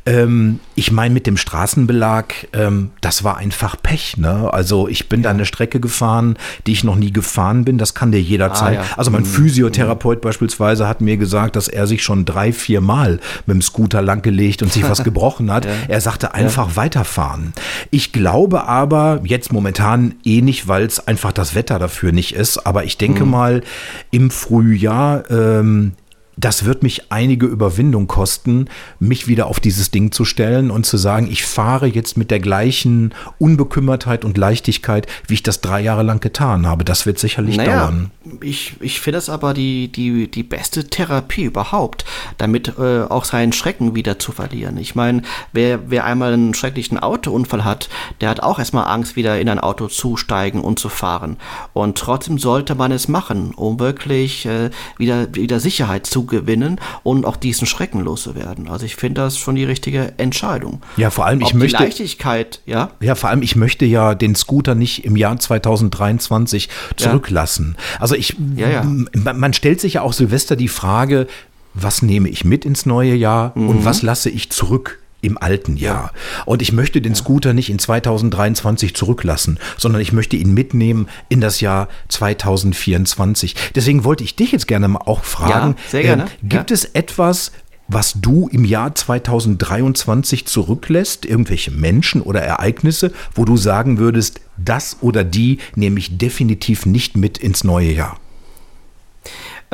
Ähm, ich meine, mit dem Straßenbelag, ähm, das war einfach Pech. Ne? Also ich bin da eine Strecke gefahren, die ich noch nie gefahren bin. Das kann der jederzeit. Ah, ja. Also mein mhm. Physiotherapeut mhm. beispielsweise hat mir gesagt, dass er sich schon drei, vier Mal mit dem Scooter langgelegt und sich was (laughs) gebrochen hat. Ja. Er sagte einfach ja. weiterfahren. Ich glaube aber jetzt momentan eh nicht, weil es einfach das Wetter dafür nicht ist. Aber ich denke mhm. mal, im Frühjahr ähm, das wird mich einige Überwindung kosten, mich wieder auf dieses Ding zu stellen und zu sagen, ich fahre jetzt mit der gleichen Unbekümmertheit und Leichtigkeit, wie ich das drei Jahre lang getan habe. Das wird sicherlich naja, dauern. Ich, ich finde das aber die, die, die beste Therapie überhaupt, damit äh, auch seinen Schrecken wieder zu verlieren. Ich meine, wer, wer einmal einen schrecklichen Autounfall hat, der hat auch erstmal Angst, wieder in ein Auto zusteigen und zu fahren. Und trotzdem sollte man es machen, um wirklich äh, wieder, wieder Sicherheit zu gewinnen und auch diesen Schrecken loszuwerden. Also ich finde das schon die richtige Entscheidung. Ja, vor allem ich Ob möchte die Leichtigkeit, ja. Ja, vor allem ich möchte ja den Scooter nicht im Jahr 2023 zurücklassen. Ja. Also ich, ja, ja. man stellt sich ja auch Silvester die Frage, was nehme ich mit ins neue Jahr mhm. und was lasse ich zurück? Im alten Jahr. Und ich möchte den Scooter nicht in 2023 zurücklassen, sondern ich möchte ihn mitnehmen in das Jahr 2024. Deswegen wollte ich dich jetzt gerne mal auch fragen, ja, sehr gerne. Äh, gibt ja. es etwas, was du im Jahr 2023 zurücklässt, irgendwelche Menschen oder Ereignisse, wo du sagen würdest, das oder die nehme ich definitiv nicht mit ins neue Jahr?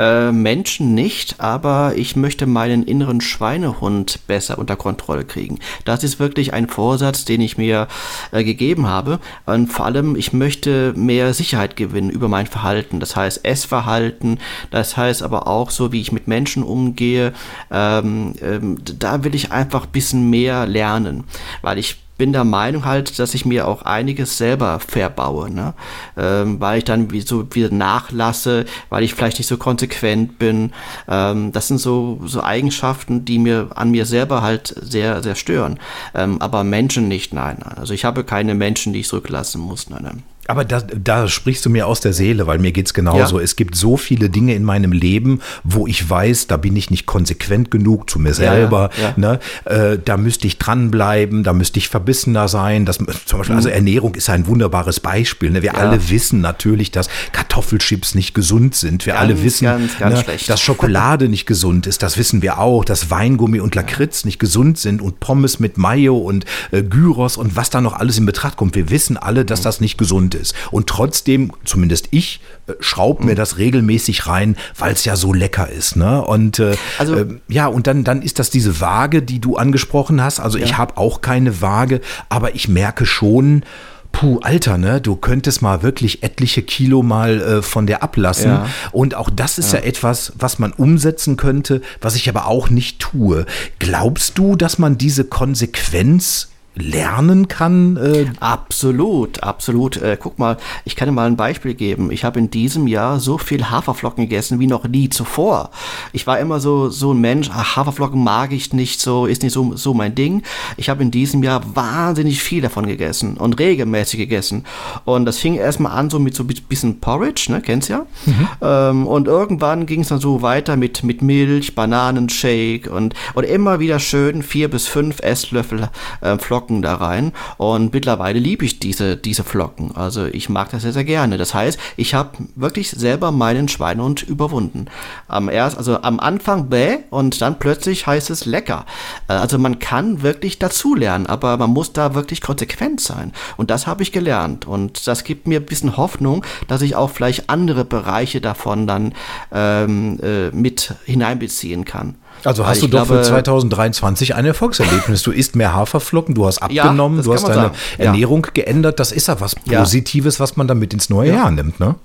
Äh, Menschen nicht, aber ich möchte meinen inneren Schweinehund besser unter Kontrolle kriegen. Das ist wirklich ein Vorsatz, den ich mir äh, gegeben habe. Und vor allem, ich möchte mehr Sicherheit gewinnen über mein Verhalten. Das heißt Essverhalten, das heißt aber auch so, wie ich mit Menschen umgehe. Ähm, ähm, da will ich einfach ein bisschen mehr lernen, weil ich bin der Meinung halt, dass ich mir auch einiges selber verbaue, ne? Ähm, weil ich dann wie so wieder nachlasse, weil ich vielleicht nicht so konsequent bin. Ähm, das sind so, so Eigenschaften, die mir an mir selber halt sehr, sehr stören. Ähm, aber Menschen nicht, nein. Also ich habe keine Menschen, die ich zurücklassen muss, nein, nein. Aber da, da sprichst du mir aus der Seele, weil mir geht es genauso. Ja. Es gibt so viele Dinge in meinem Leben, wo ich weiß, da bin ich nicht konsequent genug zu mir selber. Ja, ja, ne? Äh, da müsste ich dranbleiben, da müsste ich verbissener sein. Das, zum Beispiel, also mhm. Ernährung ist ein wunderbares Beispiel. Ne? Wir alle wissen natürlich, dass Kartoffelchips nicht gesund sind. Wir ganz, alle wissen, ganz, ganz ne, dass Schokolade nicht gesund ist. Das wissen wir auch. Dass Weingummi und Lakritz nicht gesund sind und Pommes mit Mayo und äh, Gyros und was da noch alles in Betracht kommt. Wir wissen alle, dass mhm. das nicht gesund ist. Und trotzdem, zumindest ich, äh, schraub mir das regelmäßig rein, weil es ja so lecker ist. Ne? Und äh, also, äh, ja, und dann, dann ist das diese Waage, die du angesprochen hast. Also ja. ich habe auch keine Waage, aber ich merke schon, Puh, Alter, ne? Du könntest mal wirklich etliche Kilo mal äh, von der ablassen. Ja. Und auch das ist ja. ja. etwas, was man umsetzen könnte, was ich aber auch nicht tue. Glaubst du, dass man diese Konsequenz lernen kann? Äh absolut, absolut. Äh, guck mal, ich kann dir mal ein Beispiel geben. Ich habe in diesem Jahr so viel Haferflocken gegessen wie noch nie zuvor. Ich war immer so, so ein Mensch, ach, Haferflocken mag ich nicht so, ist nicht so, so mein Ding. Ich habe in diesem Jahr wahnsinnig viel davon gegessen und regelmäßig gegessen. Und das fing erstmal an so mit so ein bisschen Porridge, ne, kennst ja? Mhm. Ähm, und irgendwann ging es dann so weiter mit, mit Milch, Bananenshake und, und immer wieder schön vier bis fünf Esslöffel äh, Flocken Flocken da rein und mittlerweile liebe ich diese, diese Flocken. Also ich mag das sehr, sehr gerne. Das heißt, ich habe wirklich selber meinen Schweinehund überwunden. Am erst, also am Anfang bäh und dann plötzlich heißt es lecker. Äh, also man kann wirklich dazulernen, aber man muss da wirklich konsequent sein. Und das habe ich gelernt. Und das gibt mir ein bisschen Hoffnung, dass ich auch vielleicht andere Bereiche davon dann ähm, äh, mit hineinbeziehen kann. Also hast du doch glaube, für 2023 ein Erfolgserlebnis. Du isst mehr Haferflocken, du hast abgenommen, ja, du hast deine sagen. Ernährung ja. geändert. Das ist ja was Positives, was man damit ins neue Jahr nimmt, ne?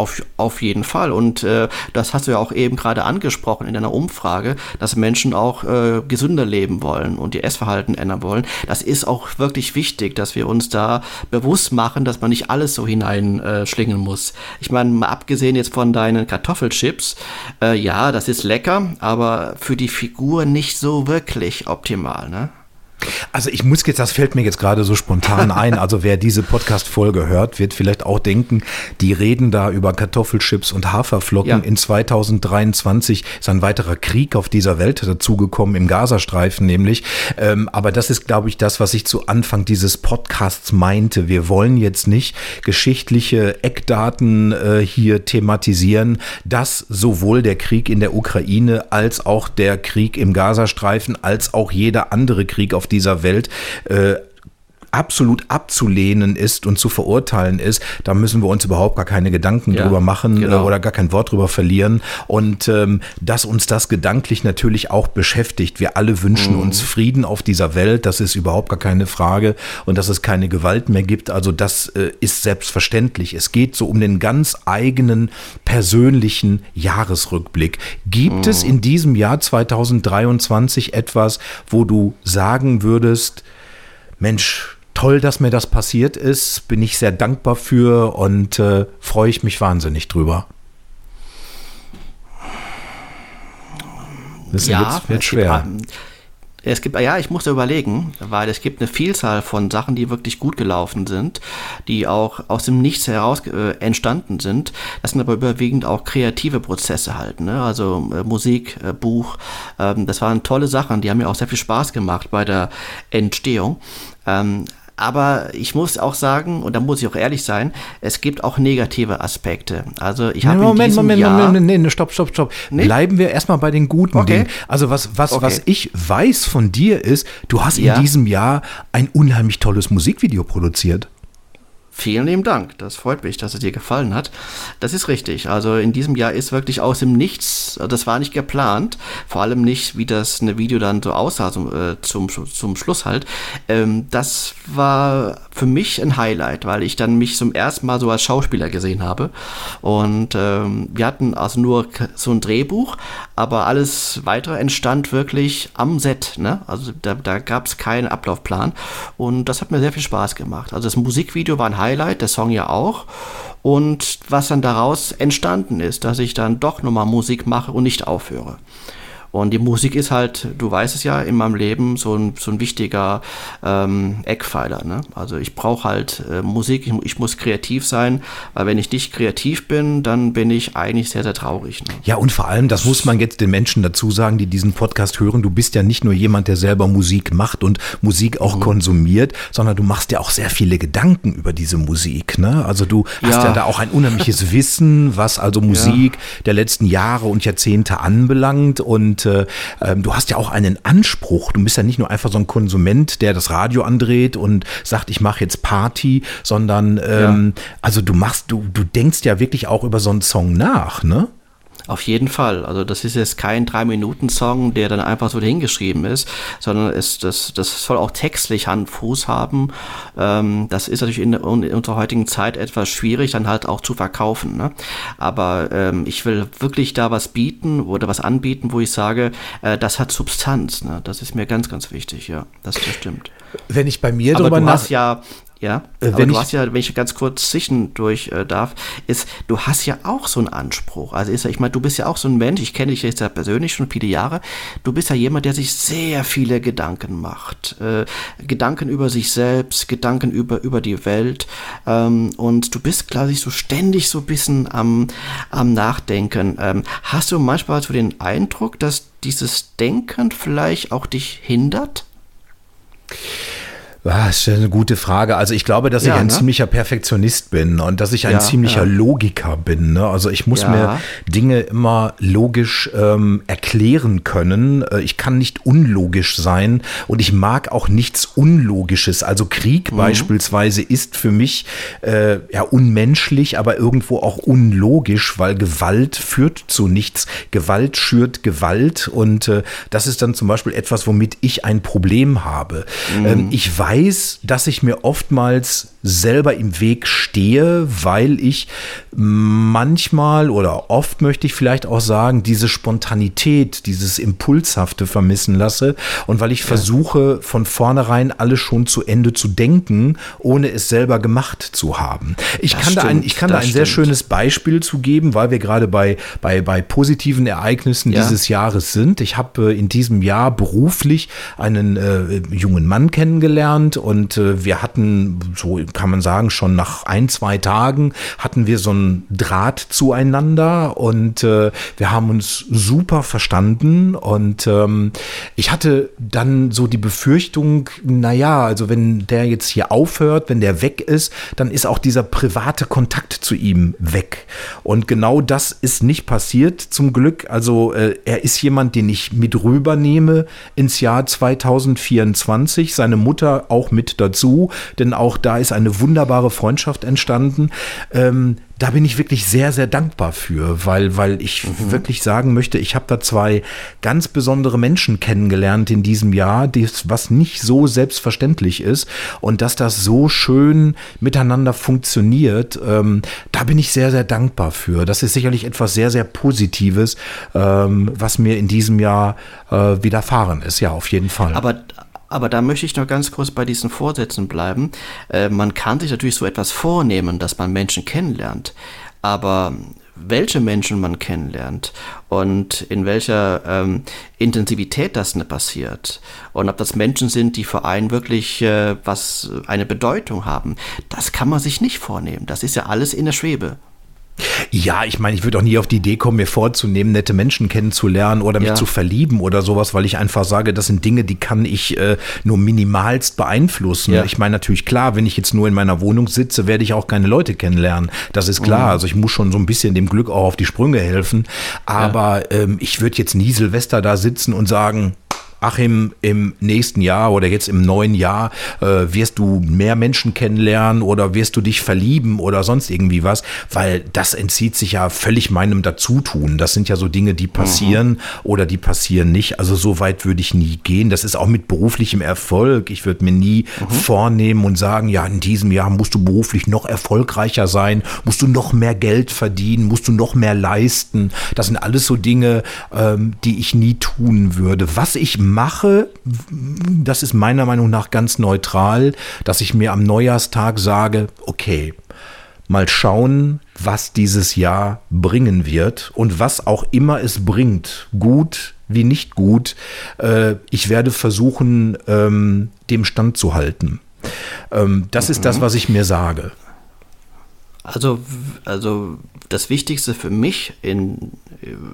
Auf, auf jeden Fall. Und äh, das hast du ja auch eben gerade angesprochen in deiner Umfrage, dass Menschen auch äh, gesünder leben wollen und ihr Essverhalten ändern wollen. Das ist auch wirklich wichtig, dass wir uns da bewusst machen, dass man nicht alles so hineinschlingen äh, muss. Ich meine, mal abgesehen jetzt von deinen Kartoffelchips, äh, ja, das ist lecker, aber für die Figur nicht so wirklich optimal. Ne? Also ich muss jetzt, das fällt mir jetzt gerade so spontan (laughs) ein. Also wer diese Podcast-Folge hört, wird vielleicht auch denken, die reden da über Kartoffelchips und Haferflocken. Ja. In 2023 ist ein weiterer Krieg auf dieser Welt dazugekommen, im Gazastreifen nämlich. Ähm, aber das ist, glaube ich, das, was ich zu Anfang dieses Podcasts meinte. Wir wollen jetzt nicht geschichtliche Eckdaten äh, hier thematisieren, dass sowohl der Krieg in der Ukraine als auch der Krieg im Gazastreifen als auch jeder andere Krieg auf dieser Welt äh, absolut abzulehnen ist und zu verurteilen ist, da müssen wir uns überhaupt gar keine Gedanken ja, drüber machen äh, genau. oder gar kein Wort drüber verlieren. Und ähm, dass uns das gedanklich natürlich auch beschäftigt. Wir alle wünschen mhm. uns Frieden auf dieser Welt, das ist überhaupt gar keine Frage. Und dass es keine Gewalt mehr gibt, also das äh, ist selbstverständlich. Es geht so um den ganz eigenen persönlichen Jahresrückblick. Gibt mhm. es in diesem Jahr 2023 etwas, wo du sagen würdest, Mensch, toll, dass mir das passiert ist. Bin ich sehr dankbar für und äh, freue ich mich wahnsinnig drüber. Das ja, jetzt wird schwer. Gibt, es gibt, ja, ich muss überlegen, weil es gibt eine Vielzahl von Sachen, die wirklich gut gelaufen sind, die auch aus dem Nichts heraus äh, entstanden sind. Das sind aber überwiegend auch kreative Prozesse halt, ne? Also äh, Musik, äh, Buch, ähm, das waren tolle Sachen, die haben mir auch sehr viel Spaß gemacht bei der Entstehung. Ähm, aber ich muss auch sagen, und da muss ich auch ehrlich sein, es gibt auch negative Aspekte. Also ich habe Moment, Moment, Jahr Moment, Moment, nee, stopp, stopp, stopp. Nee? Bleiben wir erstmal bei den guten okay. Dingen. Also was, was, okay. was ich weiß von dir ist, du hast ja. in diesem Jahr ein unheimlich tolles Musikvideo produziert. Vielen lieben Dank. Das freut mich, dass es dir gefallen hat. Das ist richtig. Also in diesem Jahr ist wirklich aus dem Nichts, das war nicht geplant, vor allem nicht, wie das eine Video dann so aussah zum, äh, zum, zum Schluss halt. Ähm, das war für mich ein Highlight, weil ich dann mich zum ersten Mal so als Schauspieler gesehen habe. Und ähm, wir hatten also nur so ein Drehbuch, aber alles weitere entstand wirklich am Set. Ne? Also da, da gab es keinen Ablaufplan. Und das hat mir sehr viel Spaß gemacht. Also das Musikvideo war ein Highlight. Highlight, der Song ja auch. Und was dann daraus entstanden ist, dass ich dann doch nochmal Musik mache und nicht aufhöre. Und die Musik ist halt, du weißt es ja, in meinem Leben so ein, so ein wichtiger ähm, Eckpfeiler. Ne? Also ich brauche halt äh, Musik, ich, ich, muss kreativ sein, weil wenn ich nicht kreativ bin, dann bin ich eigentlich sehr, sehr traurig. Ne? Ja, und vor allem, das muss man jetzt den Menschen dazu sagen, die diesen Podcast hören, du bist ja nicht nur jemand, der selber Musik macht und Musik auch mhm. konsumiert, sondern du machst ja auch sehr viele Gedanken über diese Musik. Ne? Also du hast ja, ja da auch ein unheimliches Wissen, was also Musik ja. der letzten Jahre und Jahrzehnte anbelangt und äh, ähm, du hast ja auch einen Anspruch. Du bist ja nicht nur einfach so ein Konsument, der das Radio andreht und sagt, ich mache jetzt Party, sondern ähm, ja. also du machst, du, du denkst ja wirklich auch über so einen Song nach, ne? Auf jeden Fall. Also das ist jetzt kein Drei-Minuten-Song, der dann einfach so hingeschrieben ist, sondern es, das, das soll auch textlich Hand Fuß haben. Ähm, das ist natürlich in, in, unserer heutigen Zeit etwas schwierig, dann halt auch zu verkaufen. Ne? Aber ähm, ich will wirklich da was bieten oder was anbieten, wo ich sage, äh, das hat Substanz. Ne? Das ist mir ganz, ganz wichtig, ja. Das, das stimmt. Wenn ich bei mir Aber drüber nach... ja ja, äh, aber du hast ja, wenn ich ganz kurz zwischendurch äh, darf, ist, du hast ja auch so einen Anspruch. Also ist ja, ich meine, du bist ja auch so ein Mensch, ich kenne dich jetzt ja persönlich schon viele Jahre, du bist ja jemand, der sich sehr viele Gedanken macht. Äh, Gedanken über sich selbst, Gedanken über, über die Welt. Ähm, und du bist, glaube ich, so ständig so ein bisschen am, am Nachdenken. Ähm, hast du manchmal so den Eindruck, dass dieses Denken vielleicht auch dich hindert? Ah, das ist eine gute Frage. Also ich glaube, dass ja, ich ein ne? ziemlicher Perfektionist bin und dass ich ein ja, ziemlicher ja. Logiker bin. Ne? Also ich muss mir Dinge immer logisch ähm, erklären können. Äh, ich kann nicht unlogisch sein und ich mag auch nichts Unlogisches. Also Krieg mhm. beispielsweise ist für mich äh, ja unmenschlich, aber irgendwo auch unlogisch, weil Gewalt führt zu nichts. Gewalt schürt Gewalt und äh, das ist dann zum Beispiel etwas, womit ich ein Problem habe. Mhm. Ähm, ich weiß weiß, dass ich mir oftmals selber im Weg stehe, weil ich manchmal oder oft möchte ich vielleicht auch sagen, diese Spontanität, dieses Impulshafte vermissen lasse und weil ich ja. versuche, von vornherein alles schon zu Ende zu denken, ohne es selber gemacht zu haben. Ich das kann stimmt, da ein, ich kann da ein stimmt. sehr schönes Beispiel zu geben, weil wir gerade bei, bei, bei positiven Ereignissen ja. dieses Jahres sind. Ich habe äh, in diesem Jahr beruflich einen äh, jungen Mann kennengelernt und äh, wir hatten so kann man sagen, schon nach ein, zwei Tagen hatten wir so einen Draht zueinander und äh, wir haben uns super verstanden und ähm, ich hatte dann so die Befürchtung, naja, also wenn der jetzt hier aufhört, wenn der weg ist, dann ist auch dieser private Kontakt zu ihm weg. Und genau das ist nicht passiert, zum Glück. Also äh, er ist jemand, den ich mit rübernehme ins Jahr 2024, seine Mutter auch mit dazu, denn auch da ist eine wunderbare Freundschaft entstanden. Ähm, da bin ich wirklich sehr, sehr dankbar für, weil, weil ich mhm. wirklich sagen möchte, ich habe da zwei ganz besondere Menschen kennengelernt in diesem Jahr, dies, was nicht so selbstverständlich ist und dass das so schön miteinander funktioniert, ähm, da bin ich sehr, sehr dankbar für. Das ist sicherlich etwas sehr, sehr Positives, ähm, was mir in diesem Jahr äh, widerfahren ist, ja, auf jeden Fall. Aber aber da möchte ich noch ganz kurz bei diesen Vorsätzen bleiben. Äh, man kann sich natürlich so etwas vornehmen, dass man Menschen kennenlernt. Aber welche Menschen man kennenlernt und in welcher ähm, Intensivität das ne passiert und ob das Menschen sind, die für einen wirklich äh, was eine Bedeutung haben, das kann man sich nicht vornehmen. Das ist ja alles in der Schwebe. Ja, ich meine, ich würde auch nie auf die Idee kommen, mir vorzunehmen, nette Menschen kennenzulernen oder mich ja. zu verlieben oder sowas, weil ich einfach sage, das sind Dinge, die kann ich äh, nur minimalst beeinflussen. Ja. Ich meine natürlich klar, wenn ich jetzt nur in meiner Wohnung sitze, werde ich auch keine Leute kennenlernen. Das ist klar. Mhm. Also ich muss schon so ein bisschen dem Glück auch auf die Sprünge helfen. Aber ja. ähm, ich würde jetzt nie Silvester da sitzen und sagen, Achim, im nächsten Jahr oder jetzt im neuen Jahr äh, wirst du mehr Menschen kennenlernen oder wirst du dich verlieben oder sonst irgendwie was, weil das entzieht sich ja völlig meinem Dazutun. Das sind ja so Dinge, die passieren mhm. oder die passieren nicht. Also so weit würde ich nie gehen. Das ist auch mit beruflichem Erfolg. Ich würde mir nie mhm. vornehmen und sagen, ja, in diesem Jahr musst du beruflich noch erfolgreicher sein, musst du noch mehr Geld verdienen, musst du noch mehr leisten. Das sind alles so Dinge, ähm, die ich nie tun würde. Was ich mache, das ist meiner Meinung nach ganz neutral, dass ich mir am Neujahrstag sage, okay, mal schauen, was dieses Jahr bringen wird und was auch immer es bringt, gut wie nicht gut. Äh, ich werde versuchen, ähm, dem Stand zu halten. Ähm, das ist das, mhm. was ich mir sage. Also, also das Wichtigste für mich in,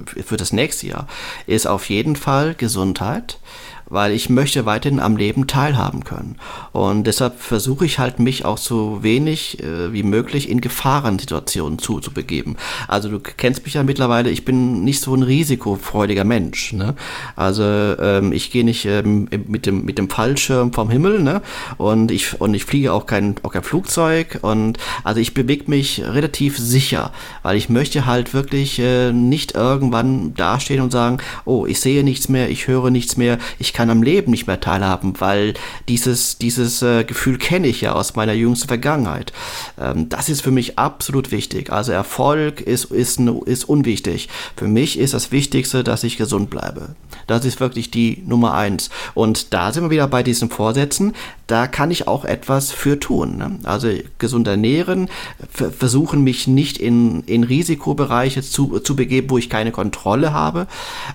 für das nächste Jahr ist auf jeden Fall Gesundheit weil ich möchte weiterhin am Leben teilhaben können. Und deshalb versuche ich halt mich auch so wenig äh, wie möglich in Gefahrensituationen zuzubegeben. Also du kennst mich ja mittlerweile, ich bin nicht so ein risikofreudiger Mensch. Ne? Also ähm, ich gehe nicht ähm, mit, dem, mit dem Fallschirm vom Himmel ne? und, ich, und ich fliege auch kein, auch kein Flugzeug. Und also ich bewege mich relativ sicher, weil ich möchte halt wirklich äh, nicht irgendwann dastehen und sagen, oh, ich sehe nichts mehr, ich höre nichts mehr, ich kann am Leben nicht mehr teilhaben, weil dieses, dieses äh, Gefühl kenne ich ja aus meiner jüngsten Vergangenheit. Ähm, das ist für mich absolut wichtig. Also Erfolg ist, ist, ist unwichtig. Für mich ist das Wichtigste, dass ich gesund bleibe. Das ist wirklich die Nummer eins. Und da sind wir wieder bei diesen Vorsätzen. Da kann ich auch etwas für tun. Ne? Also gesund ernähren, versuchen mich nicht in, in Risikobereiche zu, zu begeben, wo ich keine Kontrolle habe.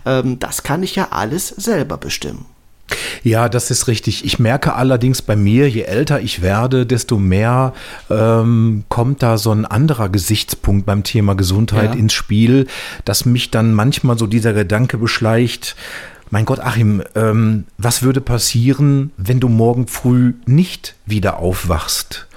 Ähm, das kann ich ja alles selber bestimmen. Ja, das ist richtig. Ich merke allerdings bei mir, je älter ich werde, desto mehr ähm, kommt da so ein anderer Gesichtspunkt beim Thema Gesundheit ja. ins Spiel, dass mich dann manchmal so dieser Gedanke beschleicht, mein Gott, Achim, ähm, was würde passieren, wenn du morgen früh nicht wieder aufwachst?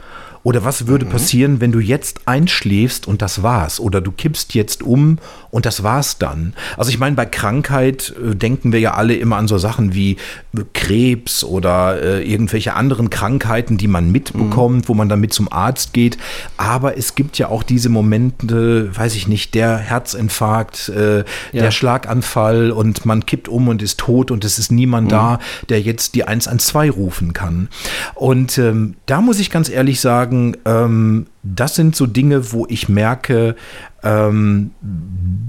Oder was würde mhm. passieren, wenn du jetzt einschläfst und das war's? Oder du kippst jetzt um und das war's dann? Also ich meine, bei Krankheit äh, denken wir ja alle immer an so Sachen wie äh, Krebs oder äh, irgendwelche anderen Krankheiten, die man mitbekommt, mhm. wo man dann mit zum Arzt geht. Aber es gibt ja auch diese Momente, weiß ich nicht, der Herzinfarkt, äh, ja. der Schlaganfall und man kippt um und ist tot und es ist niemand mhm. da, der jetzt die 112 rufen kann. Und ähm, da muss ich ganz ehrlich sagen, sagen, ähm, das sind so Dinge, wo ich merke, ähm,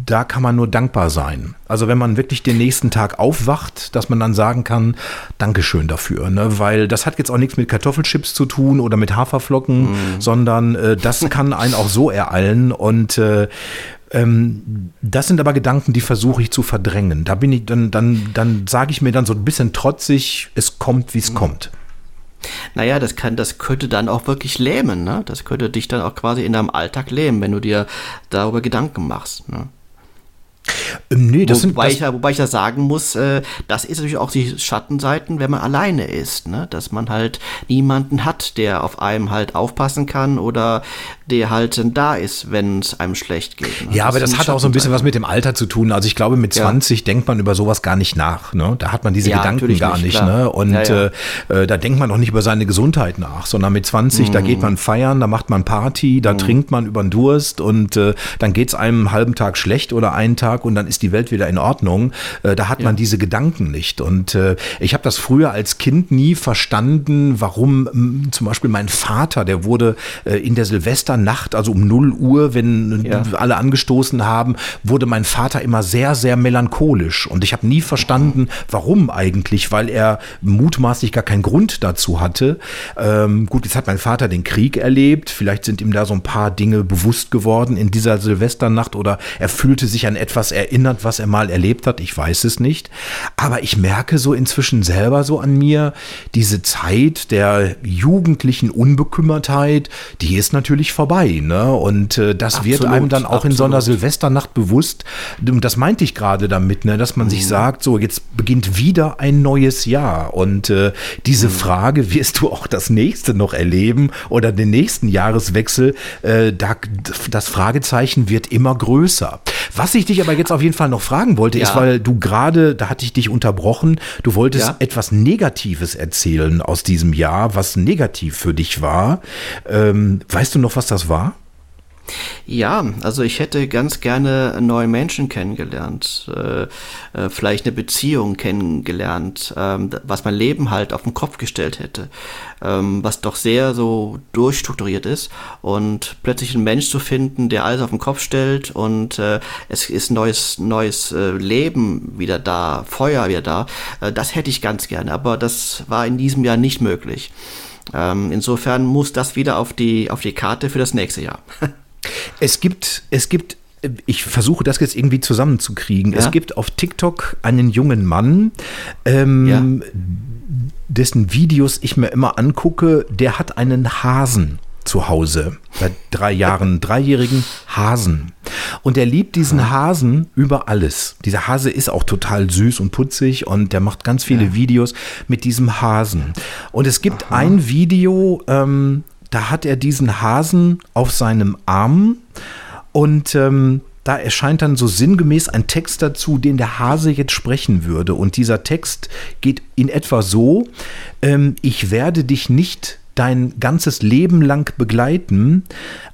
da kann man nur dankbar sein. Also wenn man wirklich den nächsten Tag aufwacht, dass man dann sagen kann, Dankeschön dafür, ne? weil das hat jetzt auch nichts mit Kartoffelchips zu tun oder mit Haferflocken, mm. sondern äh, das kann einen auch so ereilen und äh, ähm, das sind aber Gedanken, die versuche ich zu verdrängen. Da bin ich, dann, dann, dann sage ich mir dann so ein bisschen trotzig, es kommt, wie es mm. kommt. Naja, das kann, das könnte dann auch wirklich lähmen, ne? Das könnte dich dann auch quasi in deinem Alltag lähmen, wenn du dir darüber Gedanken machst. Ne? Ähm, nee, das wobei, sind, das ich wobei ich ja sagen muss, äh, das ist natürlich auch die Schattenseiten, wenn man alleine ist, ne? dass man halt niemanden hat, der auf einem halt aufpassen kann oder der halt da ist, wenn es einem schlecht geht. Ne? Ja, das aber das hat auch so ein bisschen was mit dem Alter zu tun. Also ich glaube, mit 20 ja. denkt man über sowas gar nicht nach. Ne? Da hat man diese ja, Gedanken gar nicht. ne? Und ja, äh, äh, da denkt man auch nicht über seine Gesundheit nach, sondern mit 20, mm. da geht mhm. man feiern, da macht man Party, da mm. trinkt man über den Durst und äh, dann geht es einem einen halben Tag schlecht oder einen Tag und dann ist die Welt wieder in Ordnung. Äh, da hat man diese Gedanken nicht. Und äh, ich habe das früher als Kind nie verstanden, warum zum Beispiel mein Vater, der wurde äh, in der Silvester Nacht, also um 0 Uhr, wenn ja. alle angestoßen haben, wurde mein Vater immer sehr, sehr melancholisch. Und ich habe nie verstanden, warum eigentlich, weil er mutmaßlich gar keinen Grund dazu hatte. Ähm, gut, jetzt hat mein Vater den Krieg erlebt. Vielleicht sind ihm da so ein paar Dinge bewusst geworden in dieser Silvesternacht oder er fühlte sich an etwas erinnert, was er mal erlebt hat. Ich weiß es nicht. Aber ich merke so inzwischen selber so an mir, diese Zeit der jugendlichen Unbekümmertheit, die ist natürlich vorbei vorbei. Ne? Und äh, das absolut, wird einem dann auch absolut. in so einer Silvesternacht bewusst. Und das meinte ich gerade damit, ne? dass man mhm. sich sagt, so jetzt beginnt wieder ein neues Jahr. Und äh, diese mhm. Frage, wirst du auch das nächste noch erleben oder den nächsten Jahreswechsel, äh, da, das Fragezeichen wird immer größer. Was ich dich aber jetzt auf jeden Fall noch fragen wollte, ja. ist, weil du gerade, da hatte ich dich unterbrochen, du wolltest ja. etwas Negatives erzählen aus diesem Jahr, was negativ für dich war. Ähm, weißt du noch, was das das war? Ja, also ich hätte ganz gerne neue Menschen kennengelernt, äh, äh, vielleicht eine Beziehung kennengelernt, ähm, was mein Leben halt auf den Kopf gestellt hätte, ähm, was doch sehr so durchstrukturiert ist und plötzlich einen Mensch zu finden, der alles auf den Kopf stellt und äh, es ist neues neues äh, Leben wieder da, Feuer wieder da, äh, das hätte ich ganz gerne, aber das war in diesem Jahr nicht möglich. Ähm, insofern muss das wieder auf die, auf die Karte für das nächste Jahr. (laughs) es gibt, es gibt ich versuche das jetzt irgendwie zusammenzukriegen. Ja? Es gibt auf TikTok einen jungen Mann, ähm, ja. dessen Videos ich mir immer angucke, der hat einen Hasen zu Hause. Seit drei Jahren, (laughs) dreijährigen Hasen. Und er liebt diesen Hasen über alles. Dieser Hase ist auch total süß und putzig und der macht ganz viele ja. Videos mit diesem Hasen. Und es gibt Aha. ein Video, ähm, da hat er diesen Hasen auf seinem Arm und ähm, da erscheint dann so sinngemäß ein Text dazu, den der Hase jetzt sprechen würde. Und dieser Text geht in etwa so, ähm, ich werde dich nicht dein ganzes Leben lang begleiten,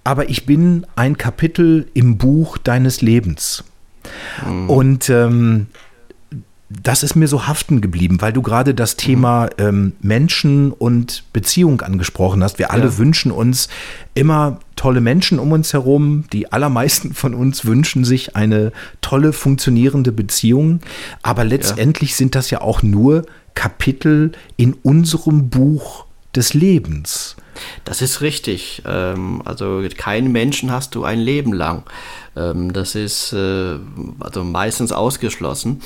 aber ich bin ein Kapitel im Buch deines Lebens. Mhm. Und ähm, das ist mir so haften geblieben, weil du gerade das Thema ähm, Menschen und Beziehung angesprochen hast. Wir alle ja. wünschen uns immer tolle Menschen um uns herum. Die allermeisten (laughs) von uns wünschen sich eine tolle, funktionierende Beziehung. Aber letztendlich ja. sind das ja auch nur Kapitel in unserem Buch des Lebens. Das ist richtig. Ähm, also keinen Menschen hast du ein Leben lang. Ähm, das ist äh, also meistens ausgeschlossen.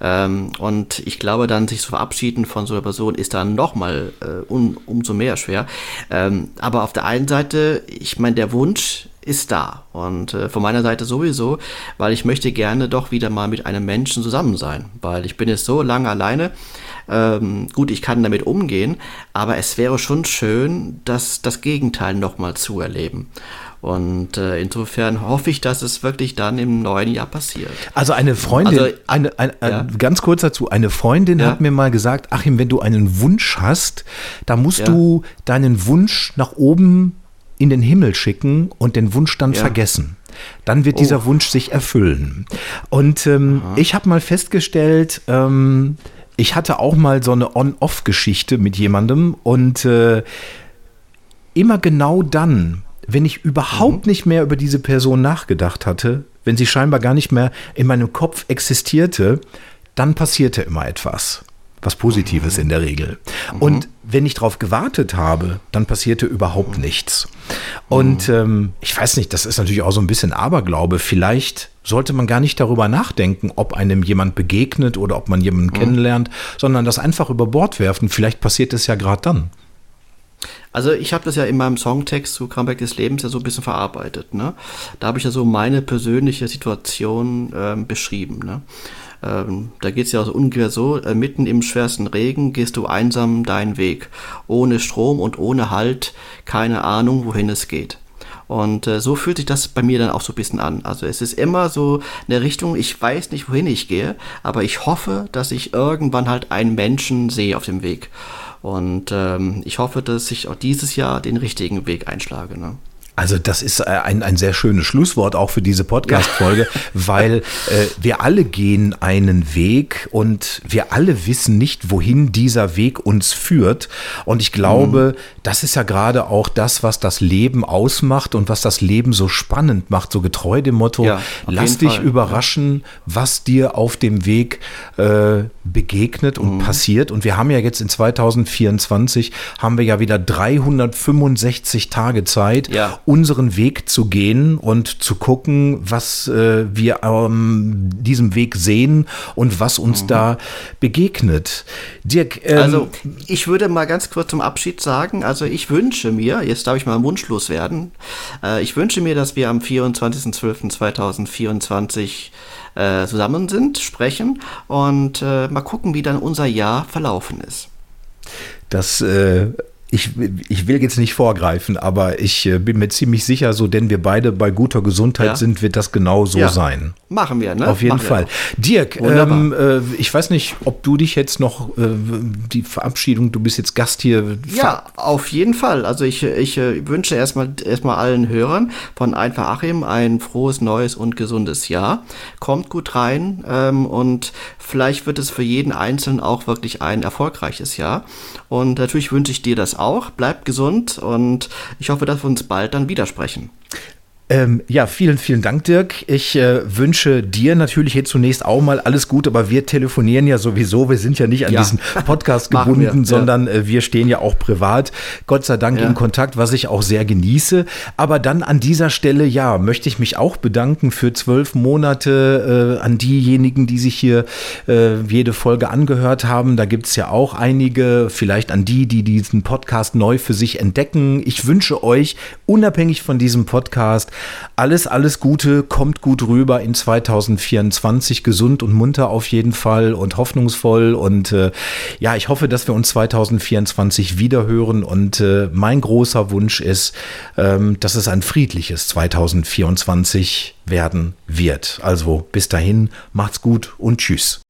Ähm, und ich glaube, dann sich zu verabschieden von so einer Person ist dann nochmal äh, um, umso mehr schwer. aber auf der einen Seite, ich meine, der Wunsch ist da. Und äh, von meiner Seite sowieso, weil ich möchte gerne doch wieder mal mit einem Menschen zusammen sein. Weil ich bin jetzt so lange alleine ähm, gut, ich kann damit umgehen, aber es wäre schon schön, das, das Gegenteil nochmal zu erleben. Und äh, insofern hoffe ich, dass es wirklich dann im neuen Jahr passiert. Also eine Freundin, also, eine, eine, ja. ganz kurz dazu, eine Freundin ja. hat mir mal gesagt, Achim, wenn du einen Wunsch hast, da musst ja. du deinen Wunsch nach oben in den Himmel schicken und den Wunsch dann vergessen. Dann wird oh. dieser Wunsch sich erfüllen. Und ähm, ich habe mal festgestellt, ähm, ich hatte auch mal so eine On-Off-Geschichte mit jemandem und äh, immer genau dann, wenn ich überhaupt mhm. nicht mehr über diese Person nachgedacht hatte, wenn sie scheinbar gar nicht mehr in meinem Kopf existierte, dann passierte immer etwas was Positives in der Regel. Mhm. Und wenn ich darauf gewartet habe, dann passierte überhaupt nichts. Und mhm. ähm, ich weiß nicht, das ist natürlich auch so ein bisschen Aberglaube. Vielleicht sollte man gar nicht darüber nachdenken, ob einem jemand begegnet oder ob man jemanden mhm. kennenlernt, sondern das einfach über Bord werfen. Vielleicht passiert es ja gerade dann. Also ich habe das ja in meinem Songtext zu Comeback des Lebens ja so ein bisschen verarbeitet. Ne? Da habe ich ja so meine persönliche Situation ähm, beschrieben. Ne? Ähm, da geht es ja also ungefähr so, äh, mitten im schwersten Regen gehst du einsam deinen Weg, ohne Strom und ohne Halt, keine Ahnung, wohin es geht. Und äh, so fühlt sich das bei mir dann auch so ein bisschen an. Also es ist immer so eine Richtung, ich weiß nicht, wohin ich gehe, aber ich hoffe, dass ich irgendwann halt einen Menschen sehe auf dem Weg. Und ähm, ich hoffe, dass ich auch dieses Jahr den richtigen Weg einschlage. Ne? Also das ist äh, ein, ein sehr schönes Schlusswort auch für diese Podcast-Folge, ja. (laughs) weil äh, wir alle gehen einen Weg und wir alle wissen nicht, wohin dieser Weg uns führt. Und ich glaube, mhm. das ist ja gerade auch das, was das Leben ausmacht und was das Leben so spannend macht, so getreu dem Motto, ja, lass dich Fall. überraschen, was dir auf dem Weg äh, begegnet und mhm. passiert. Und wir haben ja jetzt in 2024, haben wir ja wieder 365 Tage Zeit, ja unseren Weg zu gehen und zu gucken, was äh, wir ähm, diesem Weg sehen und was uns mhm. da begegnet. Dirk, ähm, also ich würde mal ganz kurz zum Abschied sagen, also ich wünsche mir, jetzt darf ich mal wunschlos werden, äh, ich wünsche mir, dass wir am 24.12.2024 äh, zusammen sind, sprechen und äh, mal gucken, wie dann unser Jahr verlaufen ist. Das äh, ich, ich will jetzt nicht vorgreifen, aber ich äh, bin mir ziemlich sicher, so denn wir beide bei guter Gesundheit ja. sind, wird das genau so ja. sein. Machen wir, ne? Auf jeden Machen Fall. Dirk, ähm, äh, ich weiß nicht, ob du dich jetzt noch äh, die Verabschiedung, du bist jetzt Gast hier. Ja, auf jeden Fall. Also ich, ich äh, wünsche erstmal erstmal allen Hörern von Einfach Achim ein frohes, neues und gesundes Jahr. Kommt gut rein ähm, und vielleicht wird es für jeden Einzelnen auch wirklich ein erfolgreiches Jahr. Und natürlich wünsche ich dir das auch. Bleib gesund und ich hoffe, dass wir uns bald dann widersprechen. Ähm, ja, vielen, vielen Dank, Dirk. Ich äh, wünsche dir natürlich jetzt zunächst auch mal alles Gute, aber wir telefonieren ja sowieso. Wir sind ja nicht an ja. diesen Podcast (laughs) gebunden, wir. sondern äh, wir stehen ja auch privat, Gott sei Dank ja. in Kontakt, was ich auch sehr genieße. Aber dann an dieser Stelle, ja, möchte ich mich auch bedanken für zwölf Monate äh, an diejenigen, die sich hier äh, jede Folge angehört haben. Da gibt es ja auch einige, vielleicht an die, die diesen Podcast neu für sich entdecken. Ich wünsche euch, unabhängig von diesem Podcast, alles, alles Gute, kommt gut rüber in 2024, gesund und munter auf jeden Fall und hoffnungsvoll. Und äh, ja, ich hoffe, dass wir uns 2024 wiederhören. Und äh, mein großer Wunsch ist, ähm, dass es ein friedliches 2024 werden wird. Also bis dahin, macht's gut und tschüss.